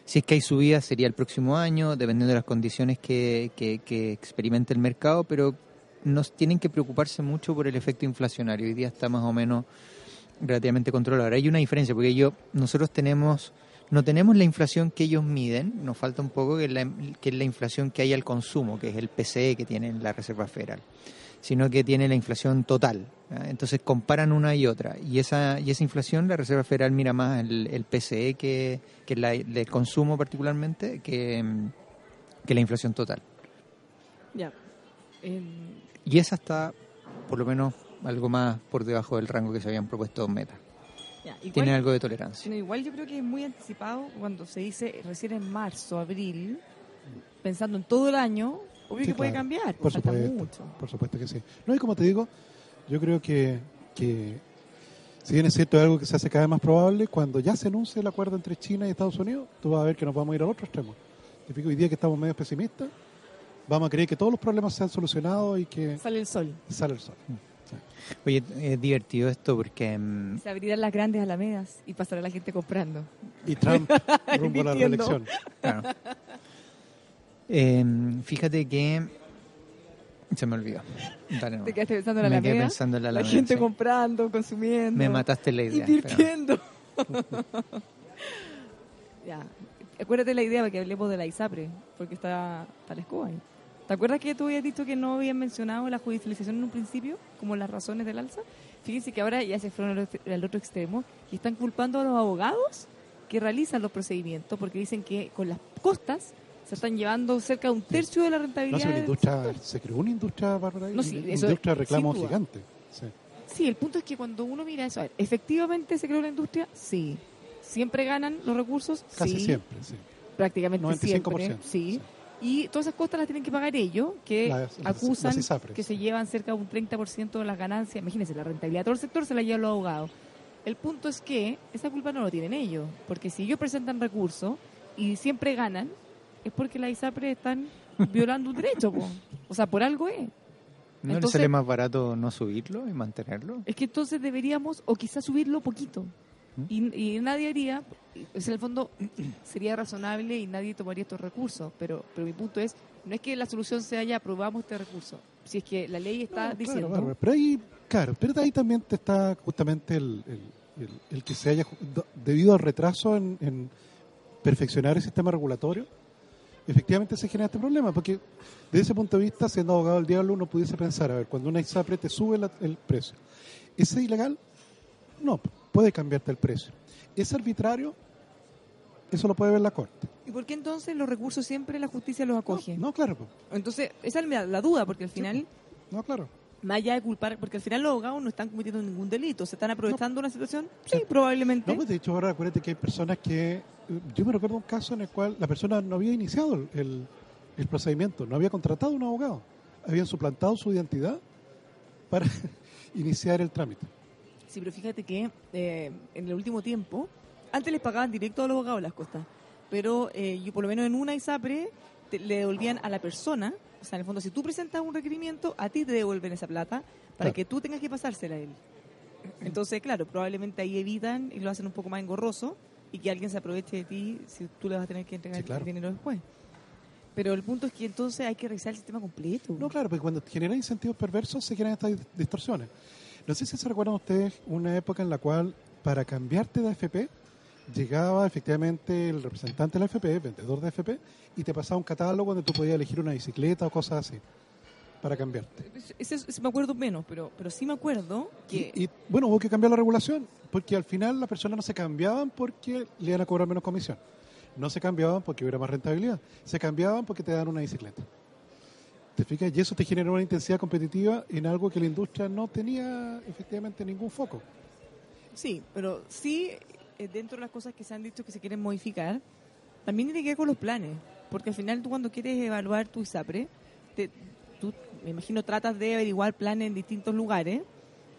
Si es que hay subida sería el próximo año, dependiendo de las condiciones que, que, que experimente el mercado, pero nos tienen que preocuparse mucho por el efecto inflacionario. Hoy día está más o menos relativamente controlado. Ahora hay una diferencia, porque yo, nosotros tenemos, no tenemos la inflación que ellos miden, nos falta un poco que es la, que es la inflación que hay al consumo, que es el PCE que tiene la Reserva Federal, sino que tiene la inflación total. Entonces comparan una y otra, y esa, y esa inflación la Reserva Federal mira más el, el PCE que, que la del consumo particularmente, que, que la inflación total. Ya. Y esa está, por lo menos, algo más por debajo del rango que se habían propuesto Meta. Tiene algo de tolerancia. No, igual yo creo que es muy anticipado cuando se dice recién en marzo, abril, pensando en todo el año, obvio Sí, que puede claro. cambiar, Por falta supuesto, mucho. por supuesto que sí. No, y como te digo, yo creo que, que si bien es cierto es algo que se hace cada vez más probable, cuando ya se anuncie el acuerdo entre China y Estados Unidos, tú vas a ver que nos vamos a ir al otro extremo. Te fijo, hoy día que estamos medio pesimistas, vamos a creer que todos los problemas se han solucionado y que Sale el sol. sale el sol. Oye, es divertido esto porque mm, Se abrirán las grandes alamedas y pasará la gente comprando. Y Trump *laughs* rumbo a la reelección. Claro. Eh, fíjate que se me olvidó. Dale, no. Te quedaste pensando en la Me quedé alameda. pensando en la La Alameda, gente sí. comprando, consumiendo. Me mataste la idea. Invirtiendo. *laughs* ya. Acuérdate la idea para que hablemos de la ISAPRE, porque está, está la escoba ahí. ¿Te acuerdas que tú habías dicho que no habían mencionado la judicialización en un principio, como las razones del alza? Fíjense que ahora ya se fueron al otro- al otro extremo y están culpando a los abogados que realizan los procedimientos, porque dicen que con las costas se están llevando cerca de un tercio de la No, rentabilidad. una del industria, se creó una industria, Bárbara, No, sí, una eso industria de reclamo gigante. Sí. Sí, el punto es que cuando uno mira eso, a ver, ¿efectivamente se creó la industria? Sí. ¿Siempre ganan los recursos? Casi sí. siempre, sí. Prácticamente 95%, siempre. Sí. Y todas esas costas las tienen que pagar ellos, que Las- acusan las que se llevan cerca de un 30% de las ganancias. Imagínense, la rentabilidad de todo el sector se la llevan los abogados. El punto es que esa culpa no lo tienen ellos, porque si ellos presentan recursos y siempre ganan, es porque las ISAPRES están violando un derecho. po. O sea, por algo es. ¿No le Entonces- sale más barato no subirlo y mantenerlo? Es que entonces deberíamos, o quizás subirlo poquito. ¿Mm? Y, y nadie haría, es en el fondo *clears throat* sería razonable y nadie tomaría estos recursos. Pero, pero mi punto es, no es que la solución sea ya aprobamos este recurso. Si es que la ley está No, diciendo. Claro, pero ahí, claro, pero ahí también te está justamente el, el- el- el que se haya, debido al retraso en, en perfeccionar el sistema regulatorio, efectivamente se genera este problema, porque desde ese punto de vista, siendo abogado del diablo, uno pudiese pensar, a ver, cuando una ISAPRE te sube la- el precio, ¿es ilegal? No, puede cambiarte el precio. ¿Es arbitrario? Eso lo puede ver la Corte. ¿Y por qué entonces los recursos siempre la justicia los acoge? No, claro. Entonces, esa es la, la duda, porque al final, No, claro. más allá de culpar, porque al final los abogados no están cometiendo ningún delito, ¿se están aprovechando una situación? Sí, probablemente. No, pues de hecho ahora acuérdate que hay personas que... Yo me recuerdo un caso en el cual la persona no había iniciado el, el- procedimiento, no había contratado un abogado, habían suplantado su identidad para *laughs* iniciar el trámite. Sí, pero fíjate que eh, en el último tiempo, antes les pagaban directo a los abogados las costas, pero eh, yo por lo menos en una ISAPRE te- le devolvían a la persona, o sea, en el fondo, si tú presentas un requerimiento, a ti te devuelven esa plata para Claro. que tú tengas que pasársela a él. Entonces, claro, probablemente ahí evitan y lo hacen un poco más engorroso y que alguien se aproveche de ti si tú le vas a tener que entregar Sí, claro. el dinero después. Pero el punto es que entonces hay que revisar el sistema completo. No, claro, porque cuando generan incentivos perversos se generan estas distorsiones. No sé si se recuerdan ustedes una época en la cual para cambiarte de AFP llegaba efectivamente el representante de la AFP, vendedor de AFP, y te pasaba un catálogo donde tú podías elegir una bicicleta o cosas así para cambiarte. Ese, ese me acuerdo menos, pero, pero sí me acuerdo que... Y bueno, hubo que cambiar la regulación, porque al final las personas no se cambiaban porque le iban a cobrar menos comisión. No se cambiaban porque hubiera más rentabilidad. Se cambiaban porque te dan una bicicleta. ¿Te fijas? Y eso te generó una intensidad competitiva en algo que la industria no tenía efectivamente ningún foco. Sí, pero sí, eh, dentro de las cosas que se han dicho que se quieren modificar, también tiene que ver con los planes. Porque al final tú cuando quieres evaluar tu ISAPRE, te- tú, me imagino, tratas de averiguar planes en distintos lugares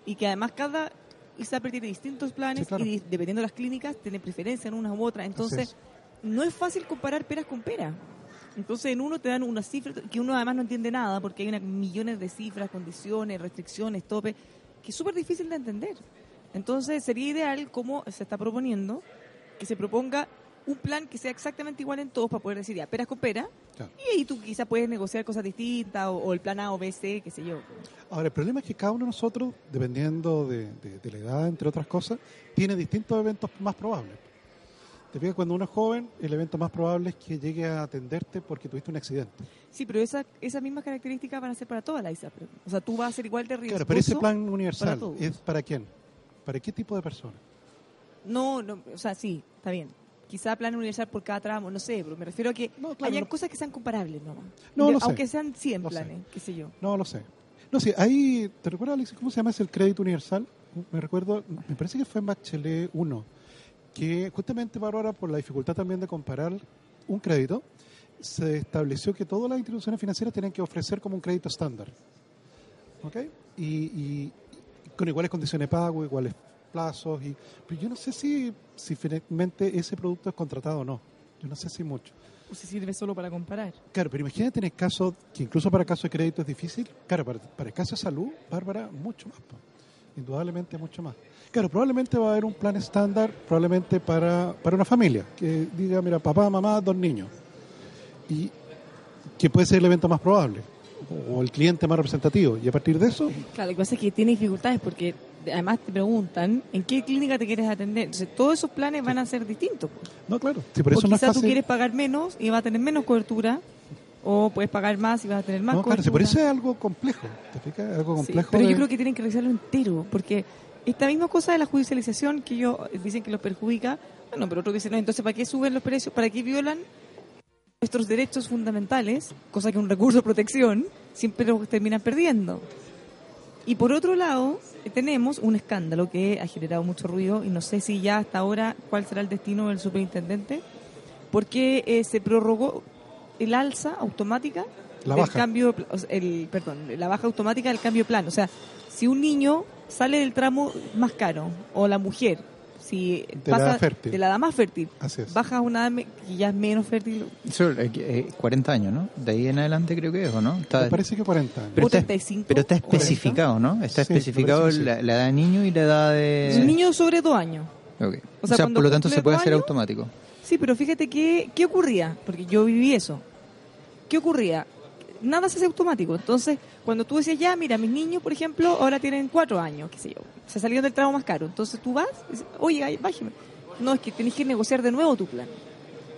y que además cada ISAPRE tiene distintos planes Sí, claro. y di- dependiendo de las clínicas tiene preferencia en unas u otras. Entonces, es. no es fácil comparar peras con peras. Entonces, en uno te dan una cifra que uno además no entiende nada porque hay una, millones de cifras, condiciones, restricciones, tope, que es súper difícil de entender. Entonces, sería ideal, como se está proponiendo, que se proponga un plan que sea exactamente igual en todos para poder decir, ya, peras con Claro. y ahí tú quizás puedes negociar cosas distintas, o, o el plan A o B, C, qué sé yo. Ahora, el problema es que cada uno de nosotros, dependiendo de, de- de la edad, entre otras cosas, tiene distintos eventos más probables. Te fijas, cuando uno es joven, el evento más probable es que llegue a atenderte porque tuviste un accidente. Sí, pero esa, esas mismas características van a ser para toda la ISAPRE. O sea, tú vas a ser igual de riesgoso. Claro, pero ese plan para universal todos. es para quién? ¿Para qué tipo de persona? No, no, o sea, sí, está bien. Quizá plan universal por cada tramo, no sé, pero me refiero a que claro, hayan no- cosas que sean comparables. No, sé. Aunque sean 100 Lo sé. planes, qué sé yo. No lo sé. No sé, ahí, ¿te recuerdas, Alex, cómo se llama ese el crédito universal? Me recuerdo, me parece que fue en Bachelet 1, que justamente, Bárbara, por la dificultad también de comparar un crédito, se estableció que todas las instituciones financieras tenían que ofrecer como un crédito estándar. ¿Ok? Y, y con iguales condiciones de pago, iguales plazos. Y, pero yo no sé si, si finalmente ese producto es contratado o no. Yo no sé si mucho. O si sirve solo para comparar. Claro, pero imagínate en el caso, que incluso para caso de crédito es difícil. Claro, para, para el caso de salud, Bárbara, mucho más. po. Indudablemente mucho más. Claro, probablemente va a haber un plan estándar, probablemente para, para una familia, que diga, mira, papá, mamá, dos niños. Y que puede ser el evento más probable, o el cliente más representativo. Y a partir de eso, Claro, lo que pasa es que tiene dificultades porque además te preguntan en qué clínica te quieres atender. Entonces, todos esos planes van a ser distintos. pues. no, claro. Sí, por o eso no es tú quieres pagar menos y vas a tener menos cobertura, o puedes pagar más y vas a tener más No, claro, sí, cobertura. por eso es algo complejo. ¿Te fijas? Algo Sí, complejo. pero yo creo que tienen que revisarlo entero, porque esta misma cosa de la judicialización que ellos dicen que los perjudica, bueno, pero otros dicen, no, entonces ¿para qué suben los precios? ¿Para qué violan nuestros derechos fundamentales? Cosa que un recurso de protección siempre los terminan perdiendo. Y por otro lado, tenemos un escándalo que ha generado mucho ruido y no sé si ya hasta ahora cuál será el destino del superintendente, porque eh, se prorrogó el alza automática La del baja. cambio, de pl- o sea, el, perdón, la baja automática del cambio de plan. O sea, si un niño sale del tramo más caro o la mujer, si De la pasa edad fértil. de la edad más fértil, Así es. baja a una edad que ya es menos fértil, Eso, eh, eh, 40 años, ¿no? De ahí en adelante creo que es, ¿o no? Está- Me parece que 40 años. pero, está, 35 pero está o 40. especificado, ¿no? Está Sí, especificado sí. la, la edad de niño y la edad de... un niño sobre dos años. Ok. O O sea, por lo tanto se puede hacer años, automático. Sí, pero fíjate que, qué ocurría, porque yo viví eso. ¿Qué ocurría? Nada se hace automático. Entonces, cuando tú decías, ya, mira, mis niños, por ejemplo, ahora tienen cuatro años, qué sé yo, se salieron del tramo más caro. Entonces tú vas, y dices, oye, bájeme. No, es que tenés que negociar de nuevo tu plan.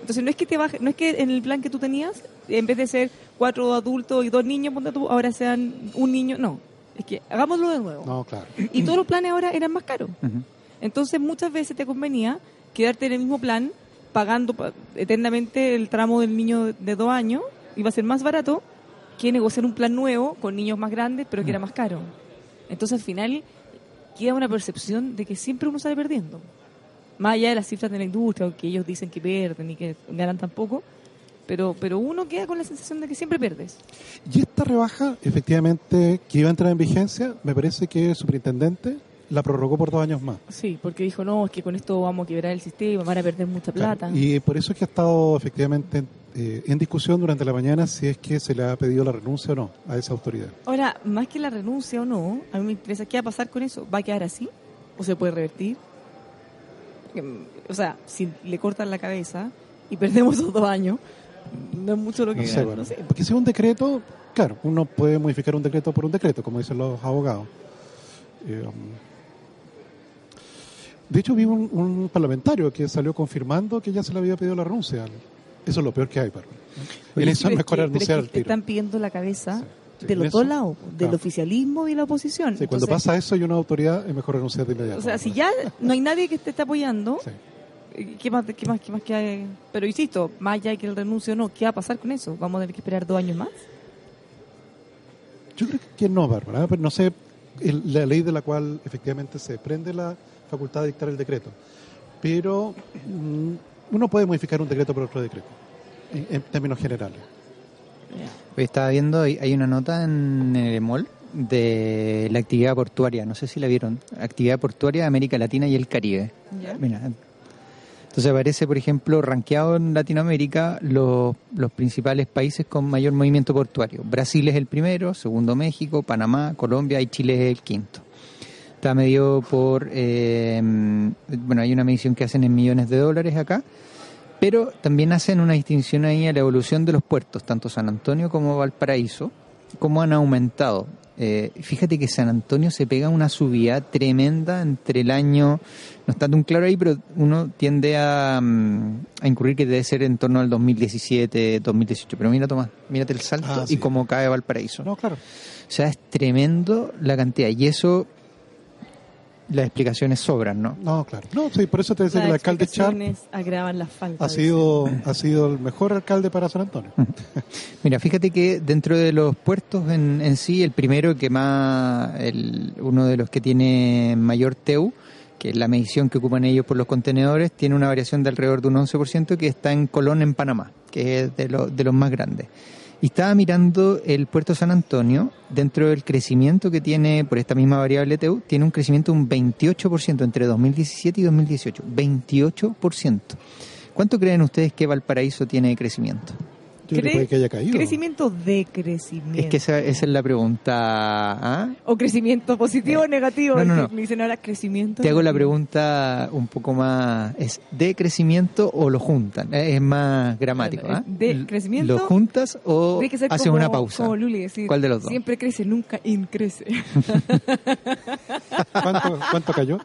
Entonces no es que te baje, no es que en el plan que tú tenías, en vez de ser cuatro adultos y dos niños, ponte tú, ahora sean un niño, no. Es que hagámoslo de nuevo. No, claro. *clears throat* Y todos los planes ahora eran más caros. Entonces muchas veces te convenía quedarte en el mismo plan, pagando pa- eternamente el tramo del niño de dos años, iba a ser más barato que negociar un plan nuevo con niños más grandes, pero que era más caro. Entonces al final queda una percepción de que siempre uno sale perdiendo. Más allá de las cifras de la industria, aunque ellos dicen que pierden y que ganan tan poco, pero, pero uno queda con la sensación de que siempre pierdes. Y esta rebaja, efectivamente, que iba a entrar en vigencia, me parece que el superintendente la prorrogó por dos años más. Sí, porque dijo, no, es que con esto vamos a quebrar el sistema, van a perder mucha plata. Y por eso es que ha estado efectivamente eh, en discusión durante la mañana si es que se le ha pedido la renuncia o no a esa autoridad. Ahora, más que la renuncia o no, a mí me interesa qué va a pasar con eso. ¿Va a quedar así? ¿O se puede revertir? Em, O sea, si le cortan la cabeza y *laughs* perdemos esos dos años, no es mucho lo que No sé, bueno, no sé. Porque si es un decreto, claro, uno puede modificar un decreto por un decreto, como dicen los abogados. Eh, um, de hecho, vi un, un parlamentario que salió confirmando que ya se le había pedido la renuncia. Eso es lo peor que hay, Bárbara. En eso es mejor que al tiro. Están pidiendo la cabeza Sí, de los dos lados, del claro. oficialismo y la oposición. Sí, cuando Entonces, pasa eso y una autoridad, es mejor renunciar de inmediato. O sea, si ya no hay nadie que te esté apoyando, eh, ¿qué más, qué más, qué más que hay? Pero insisto, más allá de que el renuncio no, ¿qué va a pasar con eso? ¿Vamos a tener que esperar dos años más? Yo creo que no, Bárbara, pero no sé el- la ley de la cual efectivamente se prende la facultad de dictar el decreto. Pero mm, uno puede modificar un decreto por otro decreto, en, en términos generales. Hoy estaba viendo, hay, una nota en el EMOL de la actividad portuaria, no sé si la vieron, actividad portuaria de América Latina y el Caribe. Ya. Mira, entonces aparece, por ejemplo, rankeado en Latinoamérica los, los principales países con mayor movimiento portuario. Brasil es el primero, segundo México, Panamá, Colombia y Chile es el quinto. Está medido por, eh, bueno, hay una medición que hacen en millones de dólares acá, pero también hacen una distinción ahí a la evolución de los puertos, tanto San Antonio como Valparaíso, cómo han aumentado. Eh, fíjate que San Antonio se pega una subida tremenda entre el año, no está tan claro ahí, pero uno tiende a, mm, a incurrir que debe ser en torno al 2017, 2018. Pero mira, Tomás, mírate el salto Ah, y cómo cae Valparaíso. No, claro. O sea, es tremendo la cantidad. Y eso, las explicaciones sobran, ¿no? No, claro. No, sí, por eso te decía Las que el alcalde Char explicaciones agravan las faltas. ha sido, ha sido el mejor alcalde para San Antonio. *laughs* Mira, fíjate que dentro de los puertos en, en sí, el primero que más, el, uno de los que tiene mayor TEU, que es la medición que ocupan ellos por los contenedores, tiene una variación de alrededor de un 11% que está en Colón, en Panamá, que es de, lo- de los más grandes. Y estaba mirando el puerto San Antonio, dentro del crecimiento que tiene por esta misma variable TEU, tiene un crecimiento de un 28% entre 2017 y 2018. 28%. ¿Cuánto creen ustedes que Valparaíso tiene de crecimiento? Yo creo que puede que haya caído. Crecimiento de crecimiento. Es que esa, esa es la pregunta. ¿ah? O crecimiento positivo o negativo. no, no, no. Me dicen ahora crecimiento. Te hago la pregunta un poco más. ¿Es de crecimiento o lo juntan? Eh, Es más gramático. ¿ah? De crecimiento. ¿Lo juntas o haces como- una pausa? Como Luli, decir, ¿Cuál de los dos? Siempre crece, nunca increce. *laughs* ¿Cuánto, cuánto cayó?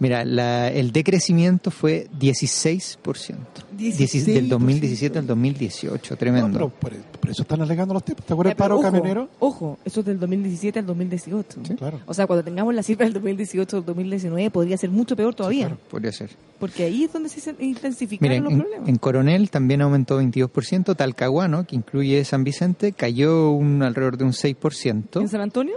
Mira, la- el decrecimiento fue 16%. 16 del 16%. 2017 al 2018. Tremendo. No, pero por, por eso están alegando los tipos. ¿Te acuerdas Ya, el paro ojo, camionero? Ojo, eso es del 2017 al 2018. Sí, claro. O sea, cuando tengamos la cifra del 2018 al 2019 podría ser mucho peor todavía. Podría ser. Porque ahí es donde se intensificaron Miren, los en, problemas. en Coronel también aumentó 22%. Talcahuano, que incluye San Vicente, cayó un alrededor de un 6%. ¿En San Antonio?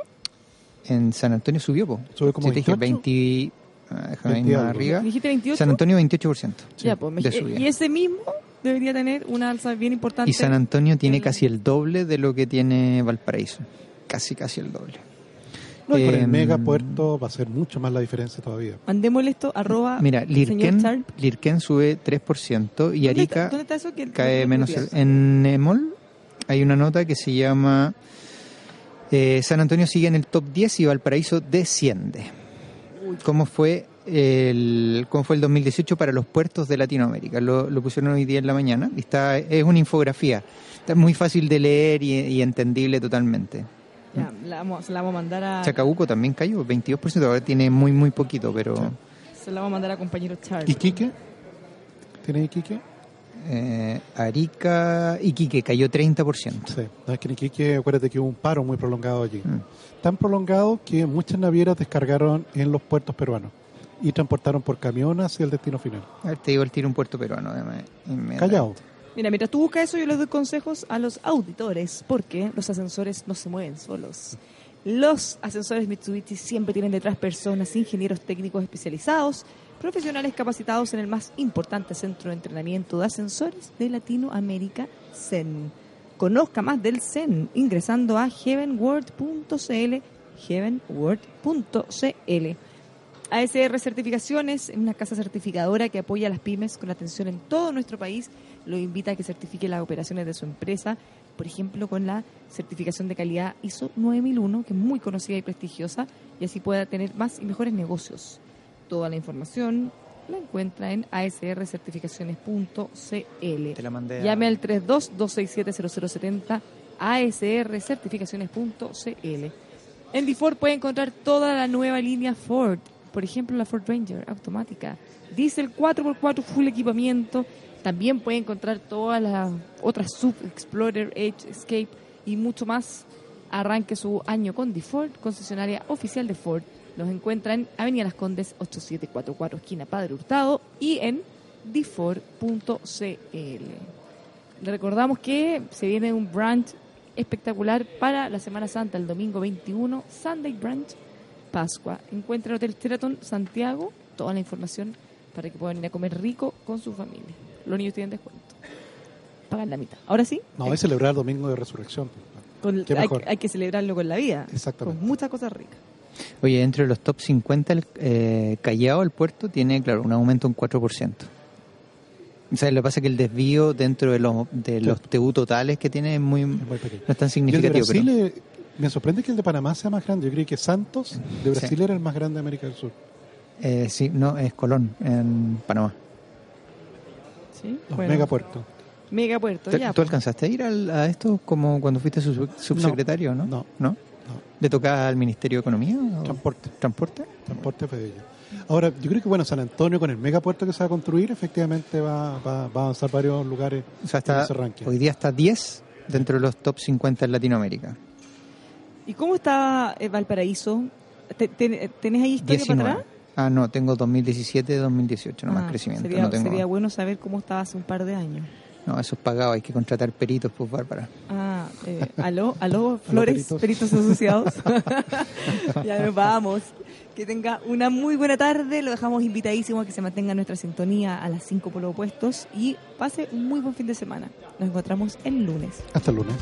En San Antonio subió, po. Sube como Sí, te dije 28. 20, déjame ir 20 más algo. arriba. ¿Dijiste 28? San Antonio 28%. Ya, pues, de subida. y ese mismo debería tener una alza bien importante. Y San Antonio tiene el- casi el doble de lo que tiene Valparaíso. Casi, casi el doble. No, y con el Em, megapuerto va a ser mucho más la diferencia todavía. Mandémosle esto, arroba Mira, Lirken. Lirken sube 3% y ¿Dónde está- Arica ¿Dónde está eso? Que- cae menos. el- En Emol hay una nota que se llama eh, San Antonio sigue en el top 10 y Valparaíso desciende. ¿Cómo fue el cómo fue el 2018 para los puertos de Latinoamérica? Lo, lo pusieron hoy día en la mañana y está es una infografía. Está muy fácil de leer y, y entendible totalmente. Ya, la vamos, se la vamos a mandar a... Chacabuco también cayó, 22%, ahora tiene muy muy poquito, pero Se la vamos a mandar a compañero Charles. ¿Iquique? ¿Tiene Iquique? Eh, Arica, Iquique cayó 30%. Sí, es que en Iquique, acuérdate que hubo un paro muy prolongado allí. Mm. Tan prolongado que muchas navieras descargaron en los puertos peruanos y transportaron por camión hacia el destino final. A ver, te digo el tiro un puerto peruano. además, inmediatamente. Callao. Mira, mientras tú buscas eso, yo les doy consejos a los auditores, porque los ascensores no se mueven solos. Los ascensores Mitsubishi siempre tienen detrás personas, ingenieros técnicos especializados, profesionales capacitados en el más importante centro de entrenamiento de ascensores de Latinoamérica, CEN. Conozca más del CEN ingresando a heavenworld.cl, heavenworld.cl. ASR Certificaciones, una casa certificadora que apoya a las pymes con atención en todo nuestro país. Lo invita a que certifique las operaciones de su empresa, por ejemplo, con la certificación de calidad ISO 9001, que es muy conocida y prestigiosa, y así pueda tener más y mejores negocios. Toda la información la encuentra en asrcertificaciones.cl. Te la mandé a- Llame al 32-267-0070 asrcertificaciones.cl. En DeFord puede encontrar toda la nueva línea Ford, por ejemplo la Ford Ranger automática, diesel 4x4 full equipamiento. También puede encontrar todas las otras sub Explorer, Edge, Escape y mucho más. Arranque su año con DeFord, concesionaria oficial de Ford. Los encuentra en Avenida Las Condes 8744, esquina Padre Hurtado y en dford.cl. Le recordamos que se viene un brunch espectacular para la Semana Santa, el domingo 21, Sunday Brunch Pascua. Encuentra el Hotel Sheraton Santiago toda la información para que puedan ir a comer rico con su familia. Los niños tienen descuento. Pagan la mitad. Ahora sí, No, es celebrar el domingo de resurrección. con- hay, hay que celebrarlo con la vida. Exactamente. Con muchas cosas ricas. Oye, dentro de los top 50, el eh, Callao, el puerto, tiene, claro, un aumento de un 4%. O sea, lo que pasa es que el desvío dentro de los, de los TU totales que tiene es muy, no es tan Y el de significativo. Brasil, pero- me sorprende que el de Panamá sea más grande. Yo creí que Santos de Brasil Sí. era el más grande de América del Sur. Eh, sí, no, es Colón, en Panamá. ¿sí? Bueno, megapuertos. Megapuerto, ¿Tú, ya. tú pues. alcanzaste a ir al- a esto como cuando fuiste su- subsecretario, no? No. ¿No? ¿Le tocaba al Ministerio de Economía? o- Transporte. ¿Transporte? Transporte fue de ellos. Ahora, yo creo que bueno, San Antonio con el megapuerto que se va a construir, efectivamente va, va, va a avanzar varios lugares O sea, en está, ese ranking. hoy día está 10 dentro de los top 50 en Latinoamérica. ¿Y cómo está eh, Valparaíso? ¿Te- te- ¿Tenés ahí historia para 19. atrás? Ah, no, tengo 2017, 2018, no más Ah, crecimiento. Sería, no tengo. sería bueno saber cómo estaba hace un par de años. No, eso es pagado, hay que contratar peritos, pues, Bárbara. Ah, eh, aló, aló, Flores, peritos. peritos, asociados. *laughs* ya nos vamos. Que tenga una muy buena tarde. Lo dejamos invitadísimo a que se mantenga en nuestra sintonía a las 5 por los opuestos. Y pase un muy buen fin de semana. Nos encontramos el lunes. Hasta el lunes.